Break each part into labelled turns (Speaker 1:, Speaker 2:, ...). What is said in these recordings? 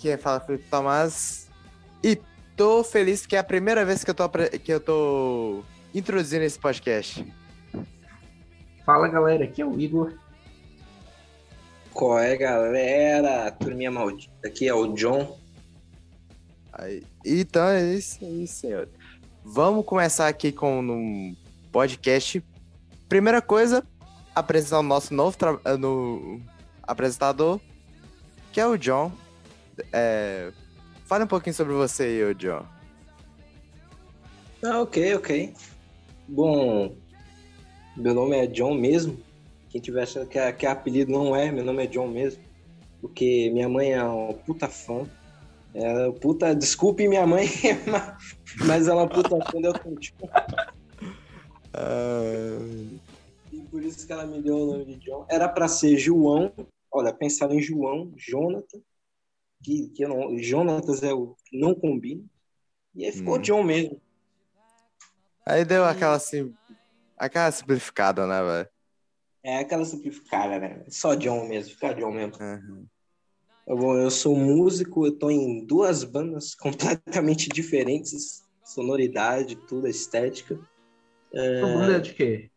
Speaker 1: Que é fala Felipe Tomás. E tô feliz que é a primeira vez que eu tô, que eu tô introduzindo esse podcast.
Speaker 2: Fala galera, aqui é o Igor.
Speaker 3: Qual é galera? Turminha maldita. Aqui é o John.
Speaker 1: Aí, então é isso aí, senhor. Vamos começar aqui com um podcast. Primeira coisa, apresentar o nosso novo no apresentador, que é o John. É... Fale um pouquinho sobre você aí, John.
Speaker 3: Ah, ok, ok. Bom, meu nome é John mesmo. Quem tiver achando que é, que é apelido não é, meu nome é John mesmo. Porque minha mãe é uma puta fã. Ela é puta, desculpe minha mãe, mas ela é uma puta fã do Elton John. E por isso que ela me deu o nome de John. Era para ser João. Olha, pensaram em João, Jonathan. Que, que não, Jonatas é o que não combina. E aí ficou hum. John mesmo.
Speaker 1: Aí deu aquela assim. Aquela simplificada, né, velho?
Speaker 3: É aquela simplificada, né? Só John mesmo, fica John mesmo. Uhum. Bom, eu sou músico, eu tô em duas bandas completamente diferentes, sonoridade, tudo, estética.
Speaker 2: É... banda é de quê?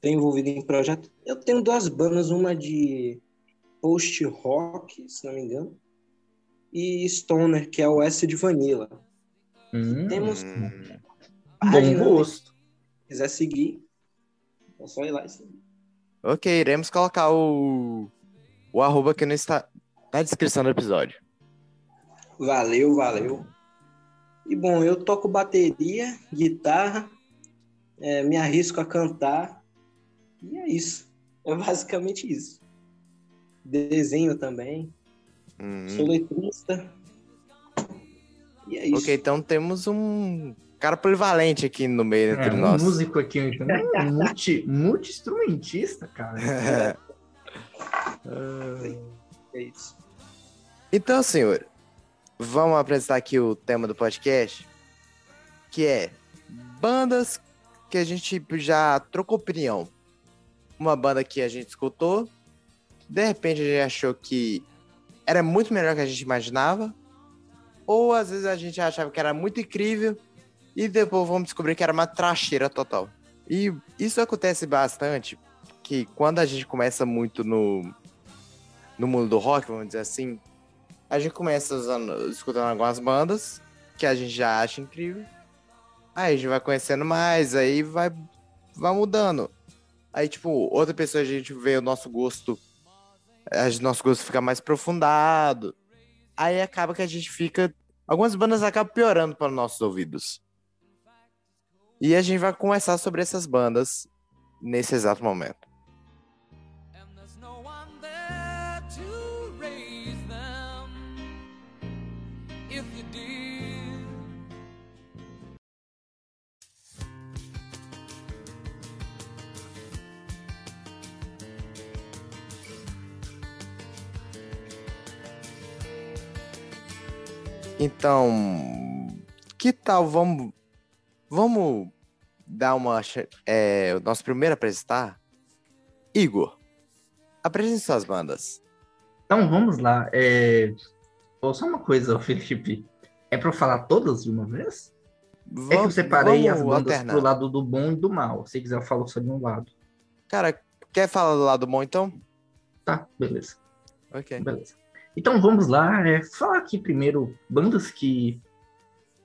Speaker 3: Tô envolvido em projeto. Eu tenho duas bandas, uma de post-rock, se não me engano, e Stoner, que é o S de Vanilla.
Speaker 2: Hum, Temos bom gosto.
Speaker 3: Se quiser seguir, é só ir lá e seguir.
Speaker 1: Ok, iremos colocar o, o arroba aqui no, está, na descrição do episódio.
Speaker 3: Valeu, valeu. E bom, eu toco bateria, guitarra, é, me arrisco a cantar. E é isso. É basicamente isso. Desenho também. Hum. Sou letrista.
Speaker 1: E é isso. Ok, então temos um cara polivalente aqui no meio entre
Speaker 2: é, um
Speaker 1: nós.
Speaker 2: músico aqui, então. Um multi, multi-instrumentista, cara.
Speaker 3: É. é isso.
Speaker 1: Então, senhor, vamos apresentar aqui o tema do podcast, que é bandas que a gente já trocou opinião. Uma banda que a gente escutou, de repente a gente achou que era muito melhor que a gente imaginava, ou às vezes a gente achava que era muito incrível e depois vamos descobrir que era uma tracheira total. E isso acontece bastante, que quando a gente começa muito no, no mundo do rock, vamos dizer assim, a gente começa usando, escutando algumas bandas que a gente já acha incrível. Aí a gente vai conhecendo mais, aí vai, vai mudando. Aí, tipo, outra pessoa a gente vê o nosso gosto, a gente, nosso gosto fica mais aprofundado. Aí acaba que a gente fica. Algumas bandas acabam piorando para os nossos ouvidos. E a gente vai conversar sobre essas bandas nesse exato momento. Então, que tal vamos vamos dar uma é, o nosso primeiro apresentar Igor. Apresente suas bandas.
Speaker 2: Então vamos lá. É... Oh, só uma coisa, Felipe. É para falar todas de uma vez? Vamos, é que eu separei as bandas alternar. pro lado do bom e do mal. Se quiser, eu falo só de um lado.
Speaker 1: Cara, quer falar do lado bom então?
Speaker 2: Tá, beleza.
Speaker 1: Ok.
Speaker 2: Beleza. Então vamos lá, é, falar aqui primeiro bandas que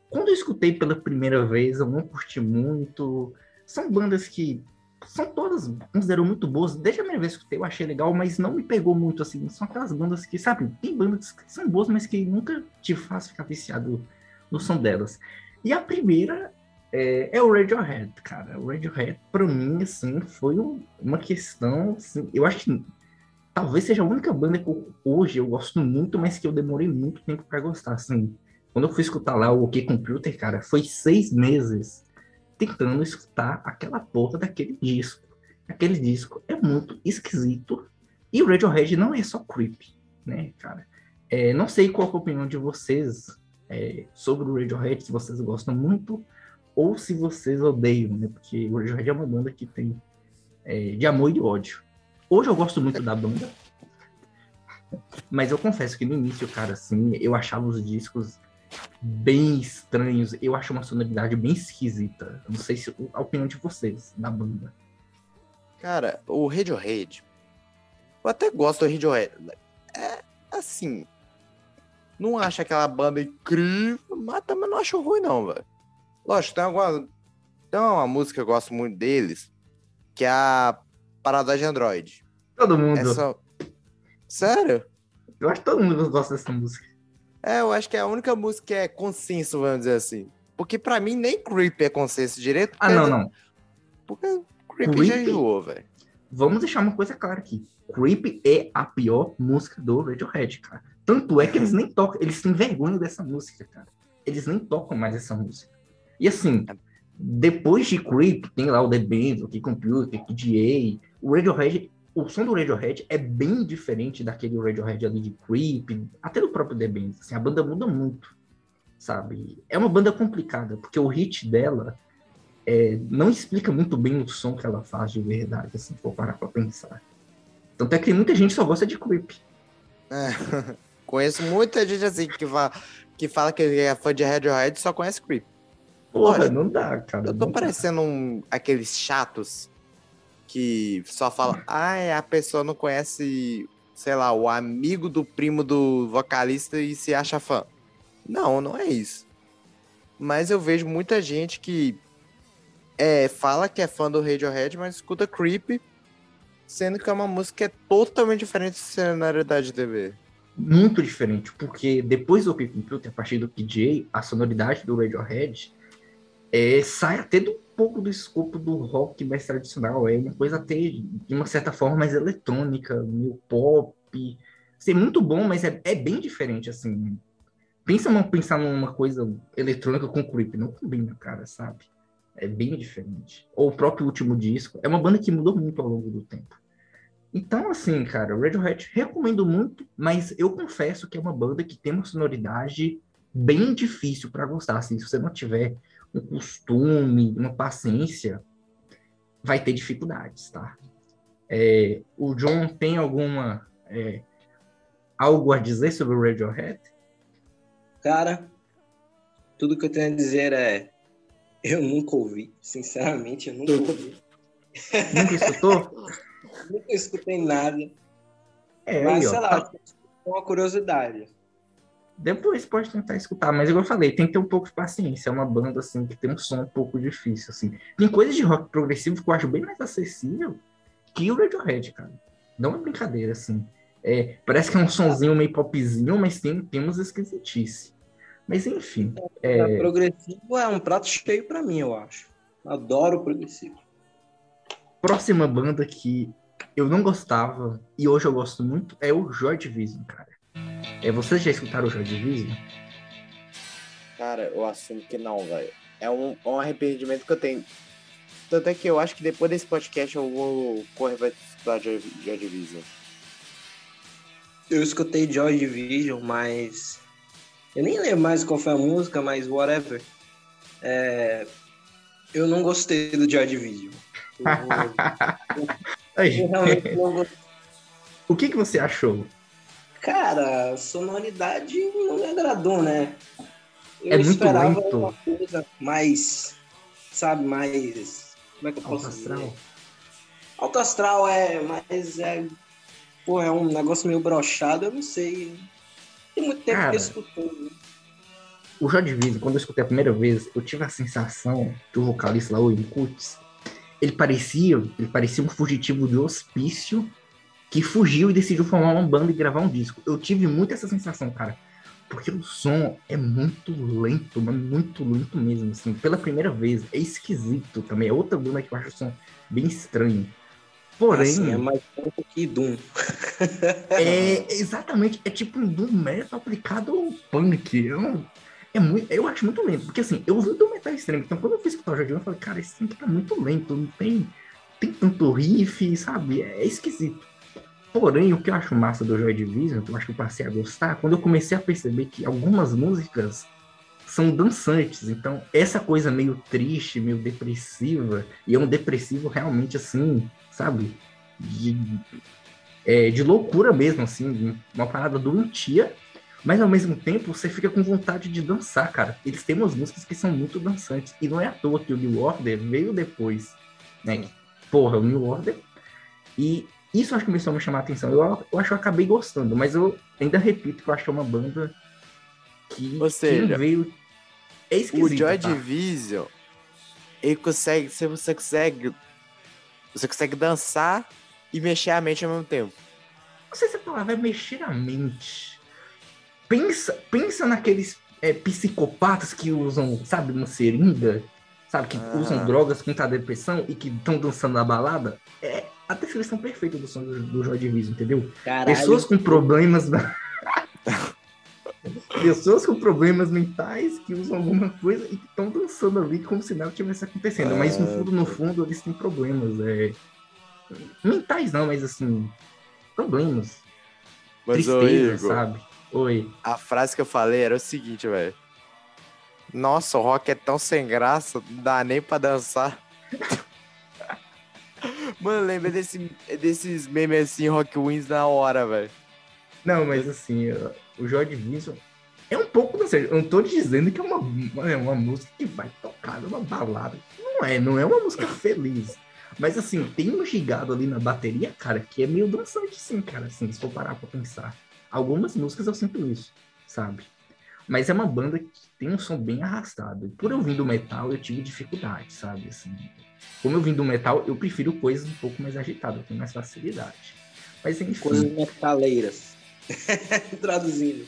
Speaker 2: quando eu escutei pela primeira vez eu não curti muito. São bandas que são todas, considero muito boas. Desde a primeira vez que eu escutei eu achei legal, mas não me pegou muito assim. São aquelas bandas que, sabe, tem bandas que são boas, mas que nunca te faz ficar viciado no som delas. E a primeira é, é, o Radiohead, cara. O Radiohead, pra mim, assim, foi uma questão. Assim, eu acho que talvez seja a única banda que eu, hoje eu gosto muito, mas que eu demorei muito tempo para gostar. Assim, quando eu fui escutar lá o OK Computer, cara, foi seis meses tentando escutar aquela porra daquele disco. Aquele disco é muito esquisito. E o Radiohead não é só creepy, né, cara? É, não sei qual é a opinião de vocês é, sobre o Radiohead, se vocês gostam muito ou se vocês odeiam, né? Porque o Radiohead é uma banda que tem é, de amor e de ódio. Hoje eu gosto muito da banda. Mas eu confesso que no início, cara, assim, eu achava os discos bem estranhos. Eu acho uma sonoridade bem esquisita. Não sei se a opinião de vocês da banda.
Speaker 1: Cara, o Radiohead. Eu até gosto do Radiohead. É assim. Não acho aquela banda incrível, mas também não acho ruim, não, velho. Lógico, tem alguma. Tem uma música que eu gosto muito deles, que é a Parada de Android.
Speaker 2: Todo mundo.
Speaker 1: Sério?
Speaker 2: Eu acho que todo mundo gosta dessa música.
Speaker 1: É, eu acho que é a única música que é consenso, vamos dizer assim. Porque pra mim nem Creep é consenso direito.
Speaker 2: Ah, não, não.
Speaker 1: Porque Creep,
Speaker 2: Creep?
Speaker 1: já enjoou, velho.
Speaker 2: Vamos deixar uma coisa clara aqui. Creep é a pior música do Radiohead, cara. Tanto é que eles nem tocam, eles têm vergonha dessa música, cara. Eles nem tocam mais essa música. E assim, depois de Creep, tem lá o The Band, o Key Computer, o DA, o Radiohead, o som do Radiohead é bem diferente daquele Radiohead ali de Creep, até do próprio The Band. Assim, a banda muda muito, sabe? É uma banda complicada, porque o hit dela é, não explica muito bem o som que ela faz de verdade, assim, se for parar pra pensar. Tanto é que muita gente só gosta de Creep.
Speaker 1: É. Conheço muita gente assim que fala que, fala que é fã de Radiohead e só conhece Creep.
Speaker 2: Porra,
Speaker 1: Olha,
Speaker 2: não dá, cara.
Speaker 1: Eu tô parecendo um, aqueles chatos que só falam, ah, a pessoa não conhece, sei lá, o amigo do primo do vocalista e se acha fã. Não, não é isso. Mas eu vejo muita gente que é, fala que é fã do Radiohead, mas escuta Creep, sendo que é uma música que é totalmente diferente da sonoridade de TV.
Speaker 2: muito diferente, porque depois do Key Computer, a partir do PJ, a sonoridade do Radiohead é, sai até do pouco do escopo do rock mais tradicional, é uma coisa até de uma certa forma mais eletrônica, meio pop, assim, muito bom, mas é, é bem diferente, assim, pensa numa, pensar numa coisa eletrônica com creep, não combina, cara, sabe? É bem diferente. Ou o próprio último disco, é uma banda que mudou muito ao longo do tempo. Então, assim, cara, Radiohead recomendo muito, mas eu confesso que é uma banda que tem uma sonoridade bem difícil para gostar. Assim, se você não tiver um costume, uma paciência, vai ter dificuldades, tá? É, o John tem alguma é, algo a dizer sobre o Radiohead?
Speaker 3: Cara, tudo que eu tenho a dizer é. Eu nunca ouvi, sinceramente, eu nunca ouvi.
Speaker 2: Nunca escutou?
Speaker 3: nunca escutei nada.
Speaker 2: É,
Speaker 3: mas,
Speaker 2: aí, ó,
Speaker 3: sei
Speaker 2: tá-
Speaker 3: lá, é uma curiosidade.
Speaker 2: Depois pode tentar escutar, mas igual eu falei, tem que ter um pouco de paciência. É uma banda assim que tem um som um pouco difícil, assim. Tem coisas de rock progressivo que eu acho bem mais acessível que o Radiohead, cara. Não é brincadeira, assim. É, parece que é um sonzinho meio popzinho, mas tem, tem umas esquisitices. Mas enfim, é,
Speaker 3: Progressivo é um prato cheio pra mim, eu acho. Adoro progressivo.
Speaker 2: próxima banda que eu não gostava e hoje eu gosto muito é o Joy Division, cara. É, vocês já escutaram o Joy Division?
Speaker 1: Cara, eu assumo que não, velho. É um, é um arrependimento que eu tenho. Tanto é que eu acho que depois desse podcast eu vou correr pra estudar Joy Joy Division.
Speaker 3: Eu escutei Joy Division, mas. Eu nem lembro mais qual foi a música, mas whatever. É, Eu não gostei do Joy Division. Eu,
Speaker 2: Aí,
Speaker 3: eu realmente não gostei.
Speaker 2: o que, que você achou?
Speaker 3: Cara, a sonoridade não me agradou, né? Eu
Speaker 2: É muito
Speaker 3: esperava
Speaker 2: lento.
Speaker 3: uma coisa mais, sabe, mais. Como é que eu
Speaker 2: Alto
Speaker 3: posso
Speaker 2: astral?
Speaker 3: dizer? Alto astral é, mas é. Pô, é um negócio meio brochado, eu não sei. Tem muito tempo
Speaker 2: Cara.
Speaker 3: que eu escutei. né?
Speaker 2: O Division, quando eu escutei a primeira vez, eu tive a sensação que o vocalista lá, o Kutz, ele parecia, ele parecia um fugitivo de hospício que fugiu e decidiu formar uma banda e gravar um disco. Eu tive muito essa sensação, cara. Porque o som é muito lento, mas muito lento mesmo, assim. Pela primeira vez, é esquisito também. É outra banda que eu acho o som bem estranho. Porém,
Speaker 3: Assim, é mais tempo que Doom.
Speaker 2: é exatamente, é tipo um doom metal aplicado ao punk. É, um- é muito, eu acho muito lento, porque assim, eu ouvi o doom metal extremo, então quando eu fui escutar o Jardim, eu falei, cara, esse tempo tá muito lento, não tem, tem tanto riff, sabe? É, esquisito. Porém, o que eu acho massa do Joy Division, que eu acho que eu passei a gostar, quando eu comecei a perceber que algumas músicas são dançantes, então essa coisa meio triste, meio depressiva, e é um depressivo realmente assim, sabe? De, é, de loucura mesmo, assim, uma parada doentia, mas ao mesmo tempo você fica com vontade de dançar, cara. Eles têm umas músicas que são muito dançantes, e não é à toa que o New Order veio depois, né? Porra, o New Order. E isso acho que começou a me chamar a atenção. Eu, eu acho que eu acabei gostando, mas eu ainda repito que eu acho que é uma banda que,
Speaker 1: Ou seja,
Speaker 2: veio. É
Speaker 1: O Joy
Speaker 2: tá?
Speaker 1: Division, ele consegue, se você consegue, você consegue dançar e mexer a mente ao mesmo tempo.
Speaker 2: Não sei se a palavra é mexer a mente. Pensa, pensa naqueles é, psicopatas que usam, sabe, uma seringa, sabe, que
Speaker 1: Ah.
Speaker 2: usam drogas contra a depressão e que estão dançando na balada. É a descrição perfeita do som do, do Joy Division, entendeu?
Speaker 3: Caralho.
Speaker 2: Pessoas com problemas. Pessoas com problemas mentais que usam alguma coisa e que estão dançando ali como se nada tivesse acontecendo. Mas no
Speaker 1: Ah,
Speaker 2: fundo, no fundo, eles têm problemas. É... Mentais não, mas assim. Problemas.
Speaker 1: Mas, ô,
Speaker 2: Tristeza,
Speaker 1: Igor,
Speaker 2: sabe? Oi.
Speaker 1: a frase que eu falei era o seguinte, velho. Nossa, o rock é tão sem graça, não dá nem pra dançar. Mano, lembra desse, desses memes assim, Rock Wins na hora, velho.
Speaker 2: Não, mas assim, o Joy Division é um pouco, não sei, eu não tô dizendo que é uma, é uma música que vai tocar numa balada. Não é, não é uma música feliz. Mas assim, tem um gigado ali na bateria, cara, que é meio dançante, sim, cara, assim, se for parar pra pensar. Algumas músicas eu sinto isso, sabe? Mas é uma banda que tem um som bem arrastado. Por eu vir do metal, eu tive dificuldade, sabe? Assim, como eu vim do metal, eu prefiro coisas um pouco mais agitadas, eu tenho mais facilidade. Mas enfim.
Speaker 3: Coisas metaleiras. Traduzindo.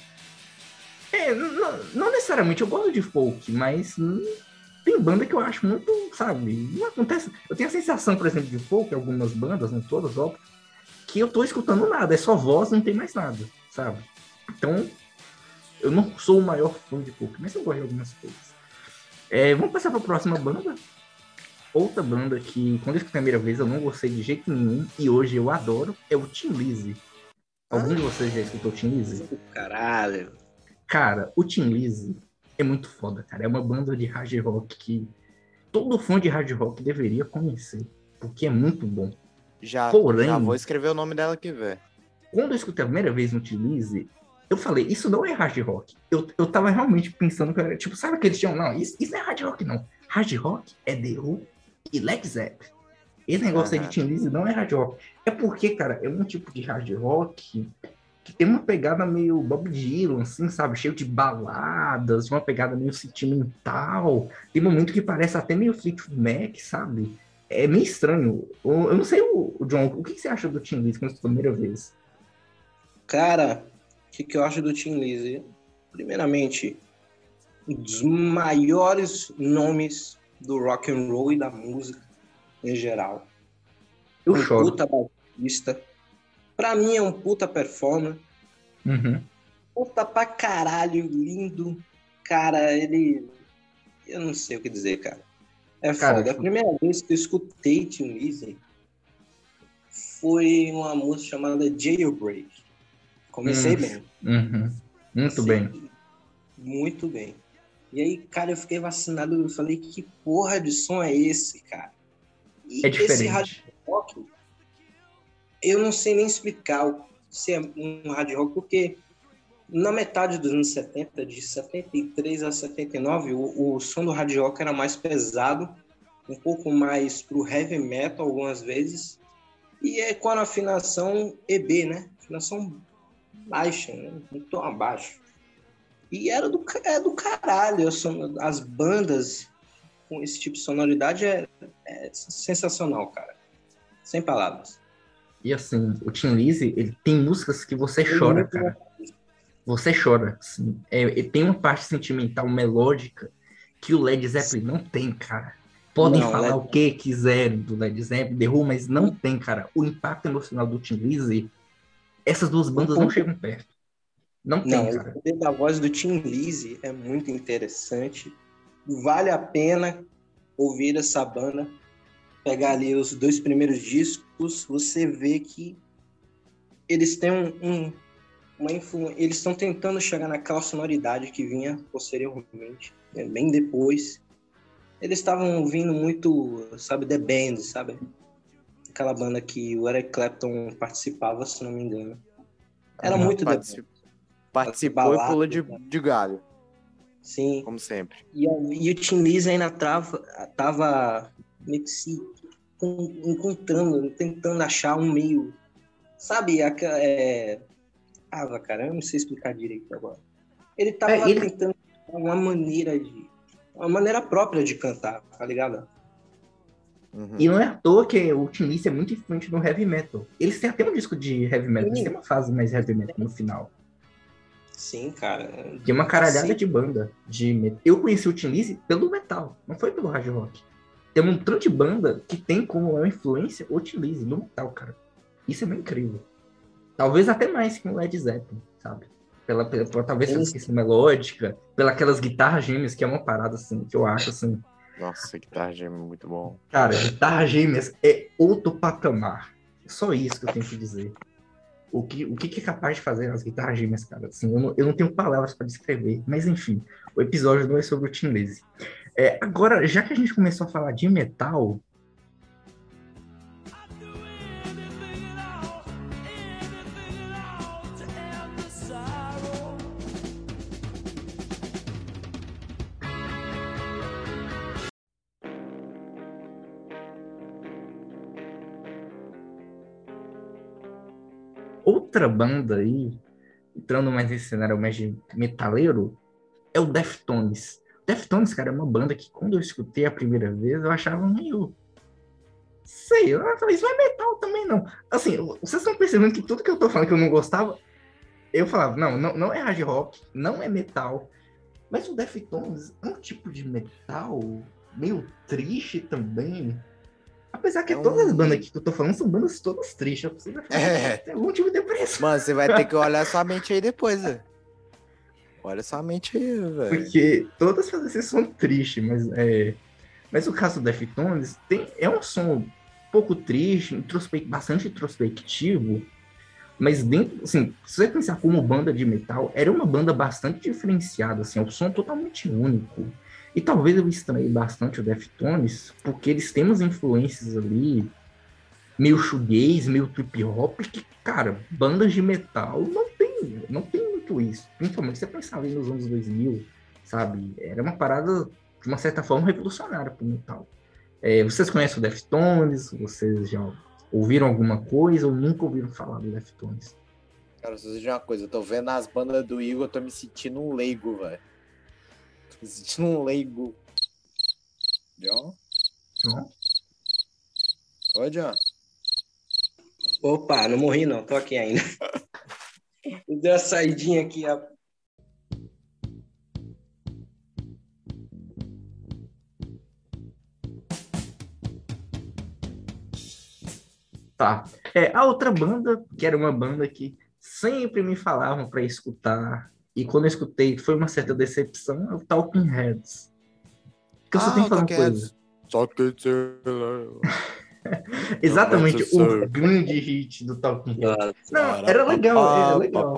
Speaker 2: É, não, não necessariamente eu gosto de folk, mas hum, tem banda que eu acho muito, sabe? Não acontece. Eu tenho a sensação, por exemplo, de folk, algumas bandas, não todas, óbvio, que eu tô escutando nada, é só voz, não tem mais nada, sabe? Então, eu não sou o maior fã de folk, mas eu gosto de algumas coisas. É, vamos passar pra próxima banda. Outra banda que, quando eu escutei a primeira vez, eu não gostei de jeito nenhum, e hoje eu adoro, é o Tim Lizzy. Algum de vocês já escutou o Tim Lizzy?
Speaker 3: Caralho.
Speaker 2: Cara, o Tim Lizzy é muito foda, cara. É uma banda de hard rock que todo fã de hard rock deveria conhecer, porque é muito bom.
Speaker 1: Já,
Speaker 2: Porém-
Speaker 1: já vou escrever o nome dela aqui, velho.
Speaker 2: Quando eu escutei a primeira vez no Tim Lizzy, eu falei, isso não é hard rock. Eu, eu tava realmente pensando que era, tipo, sabe que eles tinham, não, isso, isso não é hard rock, não. Hard rock é The Who e Led Zeppelin. Esse negócio aí
Speaker 1: Aham.
Speaker 2: de Tim Lizzy não é hard rock. É porque, cara, é um tipo de hard rock que tem uma pegada meio Bob Dylan, assim, sabe? Cheio de baladas, uma pegada meio sentimental. Tem momento que parece até meio Fleetwood Mac, sabe? É meio estranho. Eu eu não sei, o, o John, o que que você acha do Tim Lizzy quando a primeira vez?
Speaker 3: Cara, o que, que eu acho do Tim Lizzy? Primeiramente, um dos maiores nomes do rock and roll e da música em geral.
Speaker 2: Eu
Speaker 3: um
Speaker 2: choro.
Speaker 3: puta baixista. Pra mim é um puta performer.
Speaker 2: Uhum.
Speaker 3: Puta pra caralho, lindo. Cara, ele. Eu não sei o que dizer, cara. É
Speaker 2: Cara,
Speaker 3: foda. A primeira vez que eu escutei Tim Lizzy foi uma música chamada Jailbreak. Comecei
Speaker 2: Hum.
Speaker 3: bem.
Speaker 2: Uhum. Muito bem.
Speaker 3: Muito bem. E aí, cara, eu fiquei vacinado. Eu falei, que porra de som é esse, cara? E
Speaker 2: É
Speaker 3: esse hard
Speaker 2: diferente.
Speaker 3: rock, eu não sei nem explicar se é um hard rock, porque na metade dos anos 70, de 73 a 79, o, o som do hard rock era mais pesado, um pouco mais pro heavy metal algumas vezes, e é com a afinação EB, né? Afinação baixa, né? Tom abaixo. E era do, é do caralho, as bandas com esse tipo de sonoridade é, é sensacional, cara. Sem palavras.
Speaker 2: E assim, o Tim Lizzy, ele tem músicas que você chora, cara. Você chora. Assim. É, ele tem uma parte sentimental, melódica, que o Led Zeppelin não tem, cara. Podem
Speaker 3: Não,
Speaker 2: falar
Speaker 3: Led-
Speaker 2: o que quiserem do Led Zeppelin, Who, mas não tem, cara. O impacto emocional do Tim Lizzy, essas duas bandas não chegam perto. Não tem,
Speaker 3: Não,
Speaker 2: cara.
Speaker 3: o poder da voz do Tim Lizzy é muito interessante. Vale a pena ouvir essa banda. Pegar ali os dois primeiros discos, você vê que eles têm um, um- uma influ... eles estão tentando chegar naquela sonoridade que vinha posteriormente, né, bem depois. Eles estavam ouvindo muito, sabe, The Band, sabe? Aquela banda que o Eric Clapton participava, se não me engano. Era
Speaker 1: Uhum,
Speaker 3: muito da
Speaker 1: particip- Participou
Speaker 3: Balada,
Speaker 1: e pulou de,
Speaker 3: né?
Speaker 1: de galho,
Speaker 3: Sim.
Speaker 1: como sempre.
Speaker 3: E, a- e o Tim Lizzy ainda trava, tava meio que se en- encontrando, tentando achar um meio. Sabe, aquela. É... Ah, cara, eu não sei explicar direito agora. Ele tava
Speaker 2: É, ele-
Speaker 3: tentando uma maneira de. Uma maneira própria de cantar, tá ligado?
Speaker 1: Uhum.
Speaker 2: E não é à toa que o Tim Lizzy é muito influente no heavy metal. Eles têm até um disco de heavy metal, eles têm uma fase mais heavy metal no final.
Speaker 3: Sim, cara.
Speaker 2: Tem uma caralhada
Speaker 3: Sim.
Speaker 2: de banda de metal. Eu conheci o Tim Lizzy pelo metal, não foi pelo hard rock. Tem um montão de banda que tem como influência o Tim Lizzy no metal, cara. Isso é bem incrível. Talvez até mais que o Led Zeppelin, sabe? Pela, pela, por- talvez pela questão melódica, pelas aquelas guitarras gêmeas, que é uma parada assim, que eu acho assim.
Speaker 1: Nossa, guitarra é muito bom.
Speaker 2: Cara, guitarras gêmeas é outro patamar. Só isso que eu tenho que dizer. O que, o que é capaz de fazer as guitarras gêmeas, cara? Assim, eu, não, eu não tenho palavras para descrever. Mas enfim, o episódio não é sobre o Tim Lizzy. É, agora, já que a gente começou a falar de metal, outra banda aí, entrando mais nesse cenário mais de metaleiro, é o Deftones. Deftones, cara, é uma banda que quando eu escutei a primeira vez, eu achava meio. Sei, eu falei, isso não é metal também, não. Assim, vocês estão percebendo que tudo que eu tô falando que eu não gostava, eu falava, não, não, não é hard rock, não é metal. Mas o Deftones é um tipo de metal meio triste também. Apesar que
Speaker 1: É um-
Speaker 2: todas as bandas que eu tô falando são bandas todas tristes. Eu preciso
Speaker 1: É.
Speaker 2: ter algum tipo de depressão.
Speaker 1: Mano, você vai ter que olhar sua mente aí depois, velho. Olha sua mente aí, velho.
Speaker 2: Porque todas fazem esse som triste, mas é. Mas o caso do Deftones tem, é um som um pouco triste, introspe- bastante introspectivo, mas dentro, assim, se você pensar como banda de metal, era uma banda bastante diferenciada, assim, é um som totalmente único. E talvez eu estranhei bastante o Deftones, porque eles têm umas influências ali, meio shoegaze, meio trip hop, que, cara, bandas de metal não tem, não tem muito isso. Principalmente se você pensar ali nos anos 2000, sabe? Era uma parada, de uma certa forma, revolucionária pro metal. É, vocês conhecem o Deftones? Vocês já ouviram alguma coisa ou nunca ouviram falar do Deftones?
Speaker 1: Cara, só dizer uma coisa, eu tô vendo as bandas do Igor, eu tô me sentindo um leigo, velho. Sentindo um leigo. John?
Speaker 2: João?
Speaker 1: Oi, John.
Speaker 3: Opa, não morri não, tô aqui ainda. Deu uma saidinha aqui, ó.
Speaker 2: Tá. É, a outra banda, que era uma banda que sempre me falavam para escutar, e quando eu escutei foi uma certa decepção, é o Talking Heads. Que eu só
Speaker 1: Ah,
Speaker 2: tenho que falar uma
Speaker 1: Talking
Speaker 2: coisa.
Speaker 1: Que
Speaker 2: Exatamente, o grande hit do Talking Heads.
Speaker 3: Ah,
Speaker 2: Não, era legal, era legal.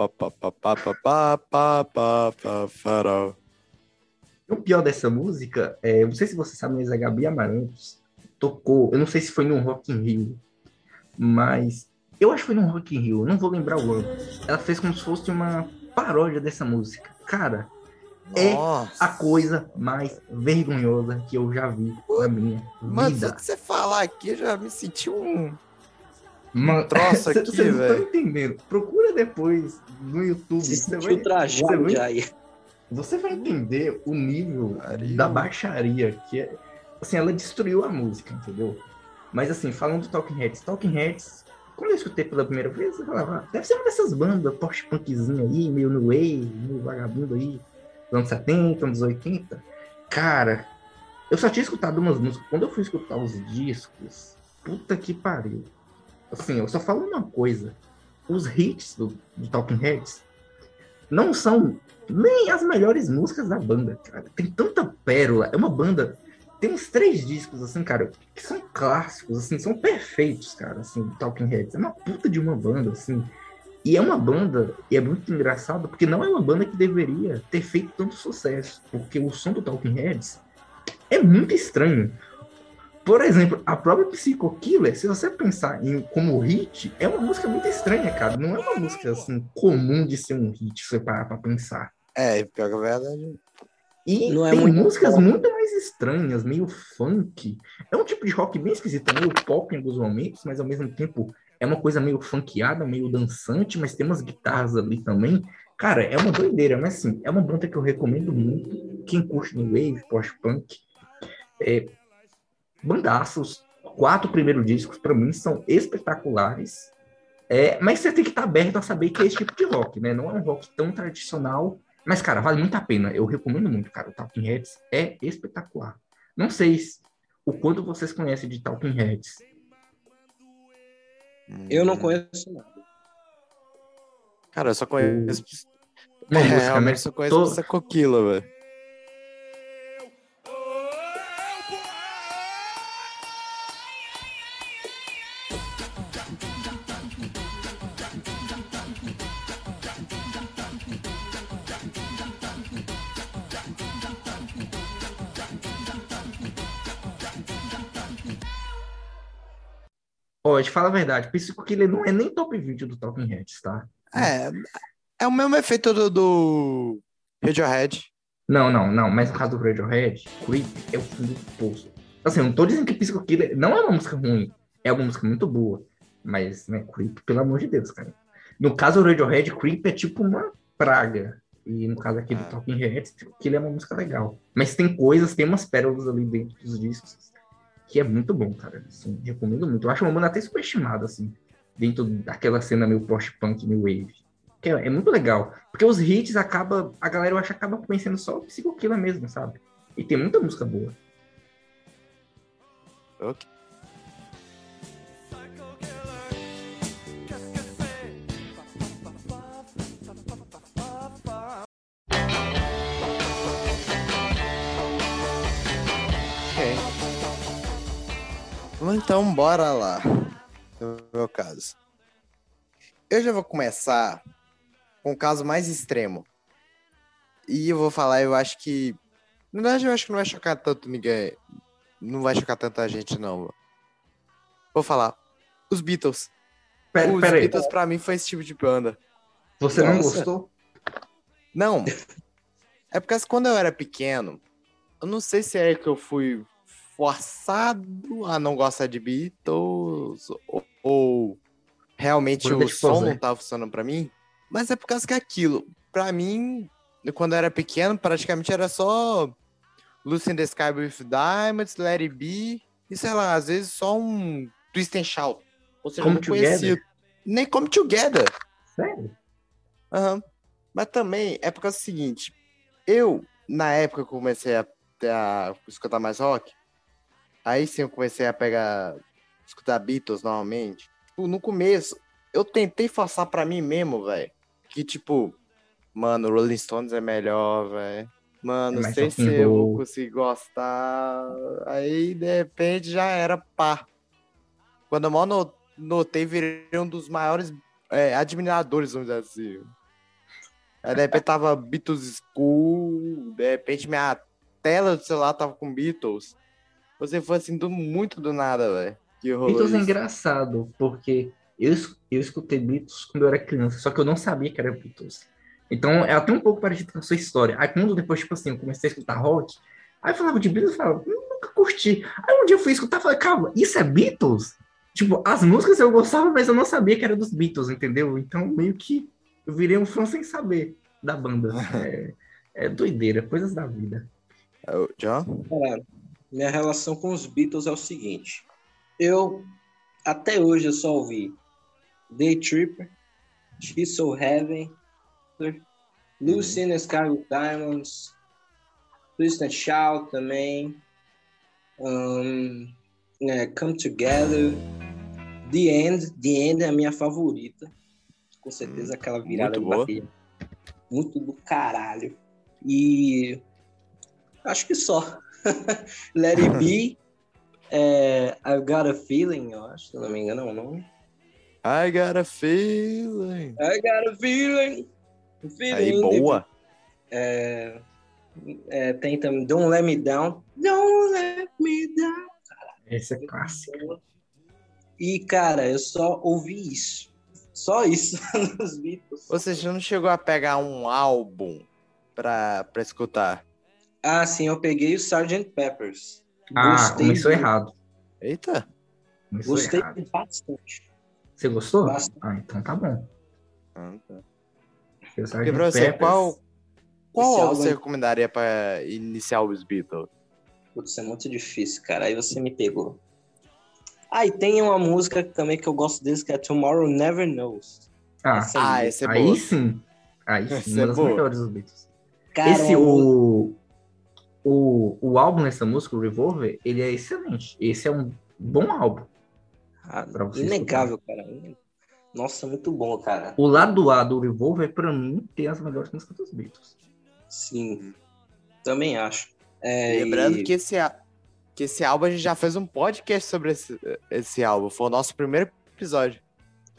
Speaker 2: O pior dessa música, é, não sei se você sabe, mas a Gabi Amarantos tocou, eu não sei se foi no Rock in Rio, mas eu acho que foi no Rock in Rio, não vou lembrar o ano. Ela fez como se fosse uma paródia dessa música. Cara, É
Speaker 1: Nossa.
Speaker 2: a coisa mais vergonhosa que eu já vi na minha
Speaker 1: Mano, só
Speaker 2: vida.
Speaker 1: que você falar aqui, eu já me senti um
Speaker 2: Mano,
Speaker 1: troço aqui,
Speaker 2: não tá
Speaker 1: velho.
Speaker 2: entendendo. Procura depois no YouTube.
Speaker 3: Se
Speaker 2: Você vai,
Speaker 3: trajado
Speaker 2: você vai-
Speaker 3: já aí.
Speaker 2: você vai entender o nível da baixaria que é. Assim, ela destruiu a música, entendeu? Mas assim, falando do Talking Heads, Talking Heads, quando eu escutei pela primeira vez, eu falava, "Ah, deve ser uma dessas bandas post-punkzinha aí, meio no wave, meio vagabundo aí, dos anos 70, anos 80. Cara, eu só tinha escutado umas músicas. Quando eu fui escutar os discos, puta que pariu. Assim, eu só falo uma coisa. Os hits do, do Talking Heads não são nem as melhores músicas da banda, cara. Tem tanta pérola. É uma banda. Tem uns três discos, assim, cara, que são clássicos, assim, são perfeitos, cara, assim, Talking Heads. É uma puta de uma banda, assim. E é uma banda, e é muito engraçado, porque não é uma banda que deveria ter feito tanto sucesso. Porque o som do Talking Heads é muito estranho. Por exemplo, a própria Psycho Killer, se você pensar em como hit, é uma música muito estranha, cara. Não é uma música assim comum de ser um hit, se você parar pra pensar.
Speaker 1: É, pior que a verdade.
Speaker 2: E
Speaker 3: Não é
Speaker 2: tem
Speaker 3: muito
Speaker 2: músicas
Speaker 3: pop.
Speaker 2: muito mais estranhas, meio funk. É um tipo de rock bem esquisito, meio pop em alguns momentos, mas ao mesmo tempo é uma coisa meio funkeada, meio dançante, mas tem umas guitarras ali também. Cara, é uma doideira, mas assim, é uma banda que eu recomendo muito. Quem curte New Wave, post-punk. É, bandaços. Quatro primeiros discos, pra mim, são espetaculares. É, mas você tem que estar aberto a saber que é esse tipo de rock, né? Não é um rock tão tradicional, mas, cara, vale muito a pena. Eu recomendo muito, cara. O Talking Heads é espetacular. Não sei se- o quanto vocês conhecem de Talking Heads.
Speaker 3: Eu
Speaker 1: Hum.
Speaker 3: não conheço nada.
Speaker 1: Cara, eu só conheço.
Speaker 2: Uma
Speaker 1: é,
Speaker 2: música, né?
Speaker 1: realmente só conheço
Speaker 2: Tô-
Speaker 1: essa coquila, velho.
Speaker 2: Te falo a verdade, Psycho Killer não é nem top 20 do Talking Heads, tá?
Speaker 1: É, é o mesmo efeito do, do Radiohead.
Speaker 2: Não, não, não. Mas no caso do Radiohead, Creep é o fundo do poço. Assim, eu não tô dizendo que Psycho Killer não é uma música ruim. É uma música muito boa. Mas, né, Creep, pelo amor de Deus, cara. No caso do Radiohead, Creep é tipo uma praga. E no caso aqui do
Speaker 1: Ah.
Speaker 2: Talking Heads, Psycho Killer é uma música legal. Mas tem coisas, tem umas pérolas ali dentro dos discos que é muito bom, cara. Assim, recomendo muito. Eu acho uma banda até superestimada, assim, dentro daquela cena meio post-punk, new wave. Que é, é muito legal. Porque os hits acaba, a galera eu acho acaba conhecendo só o Psycho Killer mesmo, sabe? E tem muita música boa.
Speaker 1: Ok. Então, bora lá. No meu caso. Eu já vou começar com o caso mais extremo. E eu vou falar, eu acho que. Na verdade, eu acho que não vai chocar tanto ninguém. Não vai chocar tanta gente, não. Vou falar. Os Beatles.
Speaker 2: Pera,
Speaker 1: Os
Speaker 2: pera aí.
Speaker 1: Beatles, pra mim, foi esse tipo de banda.
Speaker 2: Você não
Speaker 3: Nossa.
Speaker 2: gostou?
Speaker 1: Não. É porque quando eu era pequeno, eu não sei se é que eu fui forçado a não gostar de Beatles ou, ou realmente
Speaker 2: Banda
Speaker 1: o som
Speaker 2: Zé.
Speaker 1: não tava funcionando pra mim. Mas é por causa que aquilo, pra mim, quando eu era pequeno, praticamente era só Lucy in the Sky with Diamonds, Let It Be e sei lá, às vezes só um Twist and Shout. Ou seja,
Speaker 2: Come
Speaker 1: não conhecia nem Come Together.
Speaker 2: Sério?
Speaker 1: Aham. Mas também é por causa do seguinte, eu, na época que eu comecei a, a escutar mais rock, aí sim eu comecei a pegar, escutar Beatles normalmente. Tipo, no começo, eu tentei forçar pra mim mesmo, velho, que tipo, mano, Rolling Stones é melhor, velho. Mano,
Speaker 2: É
Speaker 1: sei se eu vou conseguir gostar. Aí, de repente, já era pá. Quando eu mal no- notei, virei um dos maiores é, admiradores, vamos dizer assim. Aí, de repente, tava Beatles School, de repente, minha tela do celular tava com Beatles. Você foi assim, do, muito do nada, velho. Que rolou
Speaker 2: Beatles é
Speaker 1: isso.
Speaker 2: engraçado, porque eu, eu escutei Beatles quando eu era criança, só que eu não sabia que era Beatles. Então, é até um pouco parecido com a sua história. Aí, quando depois, tipo assim, eu comecei a escutar rock, aí eu falava de Beatles e falava, "Hum, nunca curti. Aí um dia eu fui escutar e falei, calma, isso é Beatles? Tipo, as músicas eu gostava, mas eu não sabia que era dos Beatles, entendeu? Então, meio que eu virei um fã sem saber da banda. É, é doideira, coisas da vida.
Speaker 1: É John?
Speaker 3: Cara, minha relação com os Beatles é o seguinte. Eu, até hoje, eu só ouvi Day Tripper, She's So Heaven, Lucy in Sky with Diamonds, Twist and Shout também, um, é, Come Together, The End, The End é a minha favorita. Com certeza aquela virada
Speaker 1: muito
Speaker 3: de bateria. Muito do caralho. E acho que só. Let It Be, é, I've Got a Feeling, eu acho, se não me engano é o nome.
Speaker 1: I got a feeling.
Speaker 3: I got a feeling. feeling
Speaker 1: Aí, boa.
Speaker 3: É, é, tem também Don't Let Me Down. Don't Let Me Down.
Speaker 2: Essa é clássica.
Speaker 3: E, cara, eu só ouvi isso. Só isso nos Beatles.
Speaker 1: Ou seja, não chegou a pegar um álbum pra, pra escutar.
Speaker 3: Ah, sim, eu peguei o Sgt. Peppers.
Speaker 2: Ah, começou
Speaker 3: de-
Speaker 2: errado.
Speaker 1: Eita.
Speaker 2: Começou
Speaker 3: Gostei
Speaker 2: errado.
Speaker 3: bastante.
Speaker 2: Você gostou?
Speaker 3: Bastante.
Speaker 2: Ah, então tá bom.
Speaker 1: Ah, tá.
Speaker 2: Porque.
Speaker 1: Porque pra você,
Speaker 2: Peppers-
Speaker 1: qual, qual álbum você
Speaker 3: é-
Speaker 1: recomendaria pra iniciar os Beatles?
Speaker 3: Putz, é muito difícil, cara. Aí você me pegou. Ah, e tem uma música também que eu gosto deles, que é Tomorrow Never Knows.
Speaker 2: Ah,
Speaker 3: Essa
Speaker 1: Ah,
Speaker 3: aí.
Speaker 1: esse é
Speaker 2: aí
Speaker 1: boa.
Speaker 2: sim. Aí sim,
Speaker 1: Essa
Speaker 2: uma
Speaker 1: é
Speaker 2: das
Speaker 1: boa.
Speaker 2: melhores dos Beatles.
Speaker 3: Cara,
Speaker 2: Esse,
Speaker 3: uma
Speaker 2: o, o, o álbum nessa música, o Revolver, ele é excelente. Esse é um bom álbum.
Speaker 3: Ah, Inegável, cara. Nossa, muito bom, cara.
Speaker 2: O lado A do Revolver, pra mim, tem as melhores músicas dos Beatles.
Speaker 3: Sim. Também acho. É,
Speaker 1: Lembrando
Speaker 3: e-
Speaker 1: que esse, que esse álbum a gente já fez um podcast sobre esse, esse álbum. Foi o nosso primeiro episódio.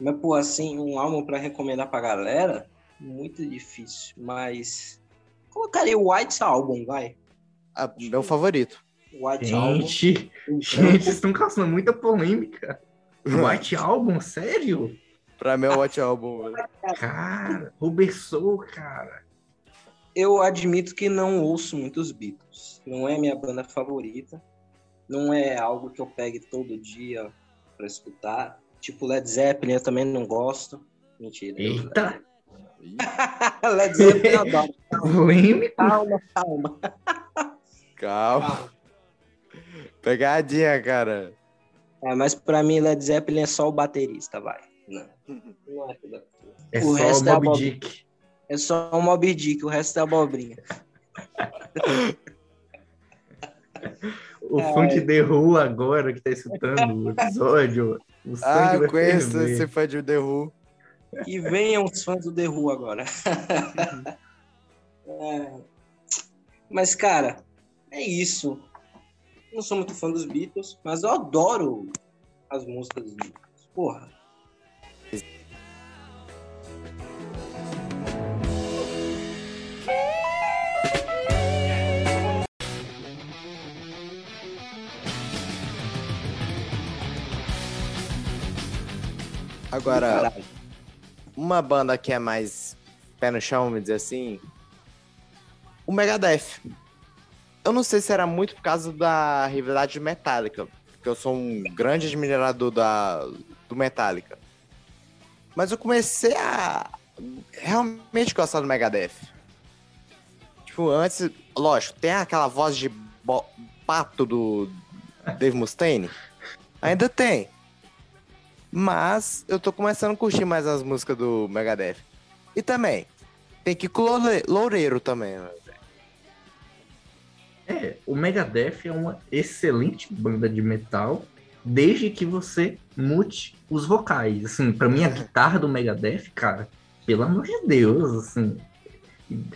Speaker 3: Mas, pô, assim, um álbum pra recomendar pra galera, muito difícil. Mas. Colocaria o White Album, vai.
Speaker 1: Ah, meu favorito.
Speaker 3: White Album.
Speaker 2: Gente, gente, vocês estão causando muita polêmica. White Album, sério?
Speaker 1: Pra mim é o White Album. velho.
Speaker 2: Cara, Rubber Soul, cara.
Speaker 3: Eu admito que não ouço muitos Beatles. Não é minha banda favorita. Não é algo que eu pegue todo dia pra escutar. Tipo Led Zeppelin, eu também não gosto. Mentira.
Speaker 2: Eita,
Speaker 3: Led Zeppelin eu adoro. Calma, calma.
Speaker 1: Calma. Pegadinha, cara.
Speaker 3: É, mas pra mim, Led Zeppelin é só o baterista, vai. Não. Não é.
Speaker 2: É
Speaker 3: O
Speaker 2: só
Speaker 3: resto
Speaker 2: o
Speaker 3: é
Speaker 2: Mob
Speaker 3: abóbora.
Speaker 2: Dick.
Speaker 3: É só o Moby Dick, o resto é abobrinha.
Speaker 2: O fã de The Who agora que tá escutando o episódio, o
Speaker 1: Ah, conheço
Speaker 2: ferver.
Speaker 1: esse fã de The Who.
Speaker 3: E venham os fãs do The Who agora. É. Mas, cara, é isso. Não sou muito fã dos Beatles, mas eu adoro as músicas dos Beatles. Porra.
Speaker 1: Agora,
Speaker 3: Caralho.
Speaker 1: uma banda que é mais pé no chão, vamos dizer assim. O Megadeth. Eu não sei se era muito por causa da rivalidade de Metallica, porque eu sou um grande admirador da, do Metallica. Mas eu comecei a realmente gostar do Megadeth. Tipo, antes, lógico, tem aquela voz de pato do Dave Mustaine. Ainda tem. Mas eu tô começando a curtir mais as músicas do Megadeth. E também, tem que Loureiro também, né?
Speaker 2: É, o Megadeth é uma excelente banda de metal, desde que você mute os vocais. Assim, pra mim a guitarra do Megadeth, cara, pelo amor de Deus, assim,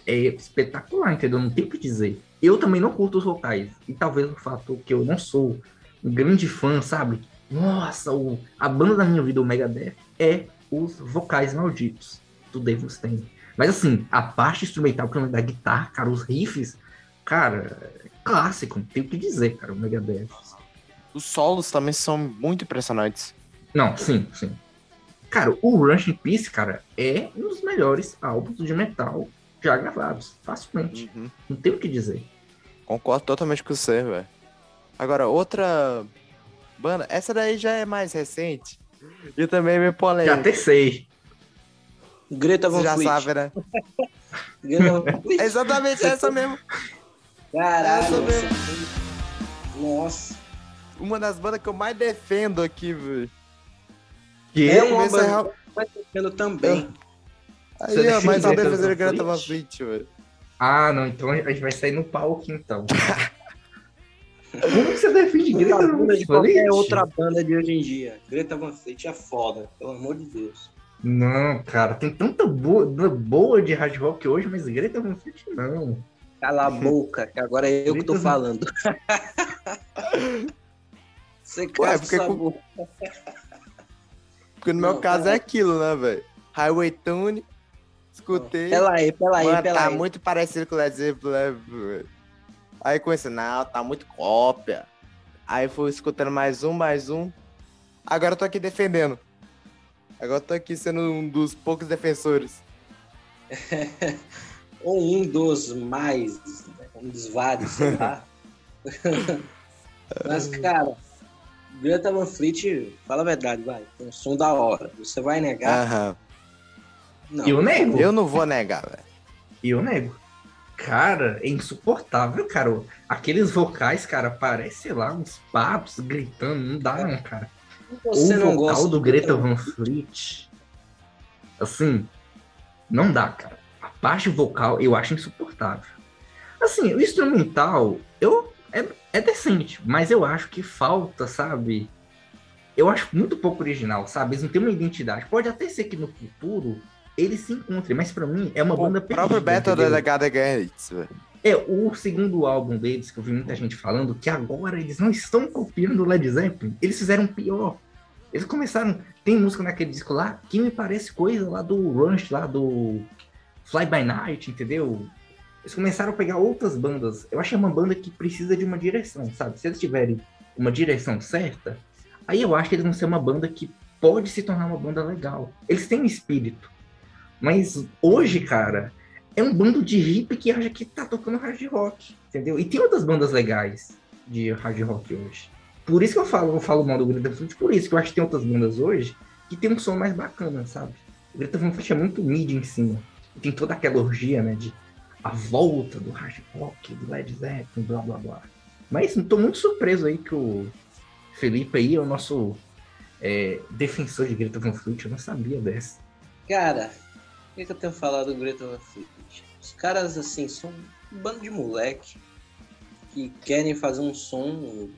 Speaker 2: é espetacular, entendeu? Não tem o que dizer. Eu também não curto os vocais. E talvez o fato que eu não sou um grande fã, sabe? Nossa, o, a banda da minha vida, o Megadeth, é os vocais malditos do Dave Mustaine. Mas assim, a parte instrumental que da guitarra, cara, os riffs, cara, é clássico, não tem o que dizer, cara, o Megadeth.
Speaker 1: Os solos também são muito impressionantes.
Speaker 2: Não, sim, sim. Cara, o Rush in Peace, cara, é um dos melhores álbuns de metal já gravados, facilmente.
Speaker 1: Uhum.
Speaker 2: Não tem o que dizer.
Speaker 1: Concordo totalmente com você, velho. Agora, outra banda, essa daí já é mais recente. E também é meio
Speaker 2: Já até sei.
Speaker 3: Greta Van
Speaker 1: Você já
Speaker 3: Fleet.
Speaker 1: sabe, né?
Speaker 3: Greta Van Fleet.
Speaker 1: É exatamente essa mesmo.
Speaker 3: Caralho.
Speaker 1: Essa-
Speaker 3: Nossa.
Speaker 1: Uma das bandas que eu mais defendo aqui, velho.
Speaker 2: Que
Speaker 3: É uma banda
Speaker 1: real-
Speaker 3: mas defendo também.
Speaker 1: Aí,
Speaker 2: Você
Speaker 1: ó, mais de
Speaker 2: Greta
Speaker 1: Greta
Speaker 2: Van
Speaker 1: Van Fleet, velho.
Speaker 2: Ah, não, então a gente vai sair no palco, então. Como que você defende Greta Van
Speaker 3: banda de
Speaker 2: Fleet?
Speaker 3: qualquer outra banda de hoje em dia. Greta Van Fleet é foda, pelo amor de Deus.
Speaker 2: Não, cara, tem tanta boa, boa de hard rock hoje, mas Greta Van Fleet não.
Speaker 3: Cala a boca, que agora é eu que tô falando. Você cala
Speaker 1: porque
Speaker 3: sua
Speaker 1: com-. Porque no meu
Speaker 3: Não,
Speaker 1: caso é
Speaker 3: peraí.
Speaker 1: aquilo, né, velho? Highway Tune, escutei.
Speaker 3: Pela aí, pela aí,
Speaker 1: Mano,
Speaker 3: pela
Speaker 1: tá
Speaker 3: aí.
Speaker 1: muito parecido com o Led Zeppelin, né, velho? Aí comecei, não, tá muito cópia. Aí fui escutando mais um, mais um. Agora eu tô aqui defendendo. Agora eu tô aqui sendo um dos poucos defensores.
Speaker 3: Ou um dos mais, né? um dos vários, sei lá. Mas, cara, Greta Van Fleet, fala a verdade, vai. Tem um som da hora. Você vai negar?
Speaker 1: Aham.
Speaker 3: Não.
Speaker 2: Eu nego.
Speaker 1: Eu não vou negar, velho.
Speaker 2: Eu nego. Cara, é insuportável, cara. Aqueles vocais, cara, parece, sei lá, uns papos gritando. Não dá, não, cara.
Speaker 3: Você
Speaker 2: o
Speaker 3: não
Speaker 2: vocal
Speaker 3: gosta
Speaker 2: do Greta Van Fleet, assim, não dá, cara. Parte vocal eu acho insuportável. Assim, o instrumental, eu é, é decente, mas eu acho que falta, sabe? Eu acho muito pouco original, sabe? Eles não têm uma identidade. Pode até ser que no futuro eles se encontrem, mas pra mim é uma
Speaker 1: O
Speaker 2: banda
Speaker 1: próprio
Speaker 2: perdida,
Speaker 1: Battle
Speaker 2: entendeu?
Speaker 1: da Gada Hits, velho.
Speaker 2: É, o segundo álbum deles, que eu vi muita gente falando, que agora eles não estão copiando o Led Zeppelin, eles fizeram pior. Eles começaram. Tem música naquele disco lá que me parece coisa lá do Rush, lá do Fly By Night, entendeu? Eles começaram a pegar outras bandas. Eu acho que é uma banda que precisa de uma direção, sabe? Se eles tiverem uma direção certa, aí eu acho que eles vão ser uma banda que pode se tornar uma banda legal. Eles têm um espírito. Mas hoje, cara, é um bando de hippie que acha que tá tocando hard rock, entendeu? E tem outras bandas legais de hard rock hoje. Por isso que eu falo, eu falo mal do Greta Van por isso que eu acho que tem outras bandas hoje que tem um som mais bacana, sabe? O Greta Van Fleet é muito mid em cima. Tem toda aquela orgia, né, de a volta do hard rock, do Led Zeppelin, blá blá blá. Mas tô muito surpreso aí que o Felipe aí é o nosso é, defensor de Greta Van Fleet, eu não sabia dessa.
Speaker 3: Cara, o que, que eu tenho falado do Greta Van Fleet? Os caras, assim, são um bando de moleque que querem fazer um som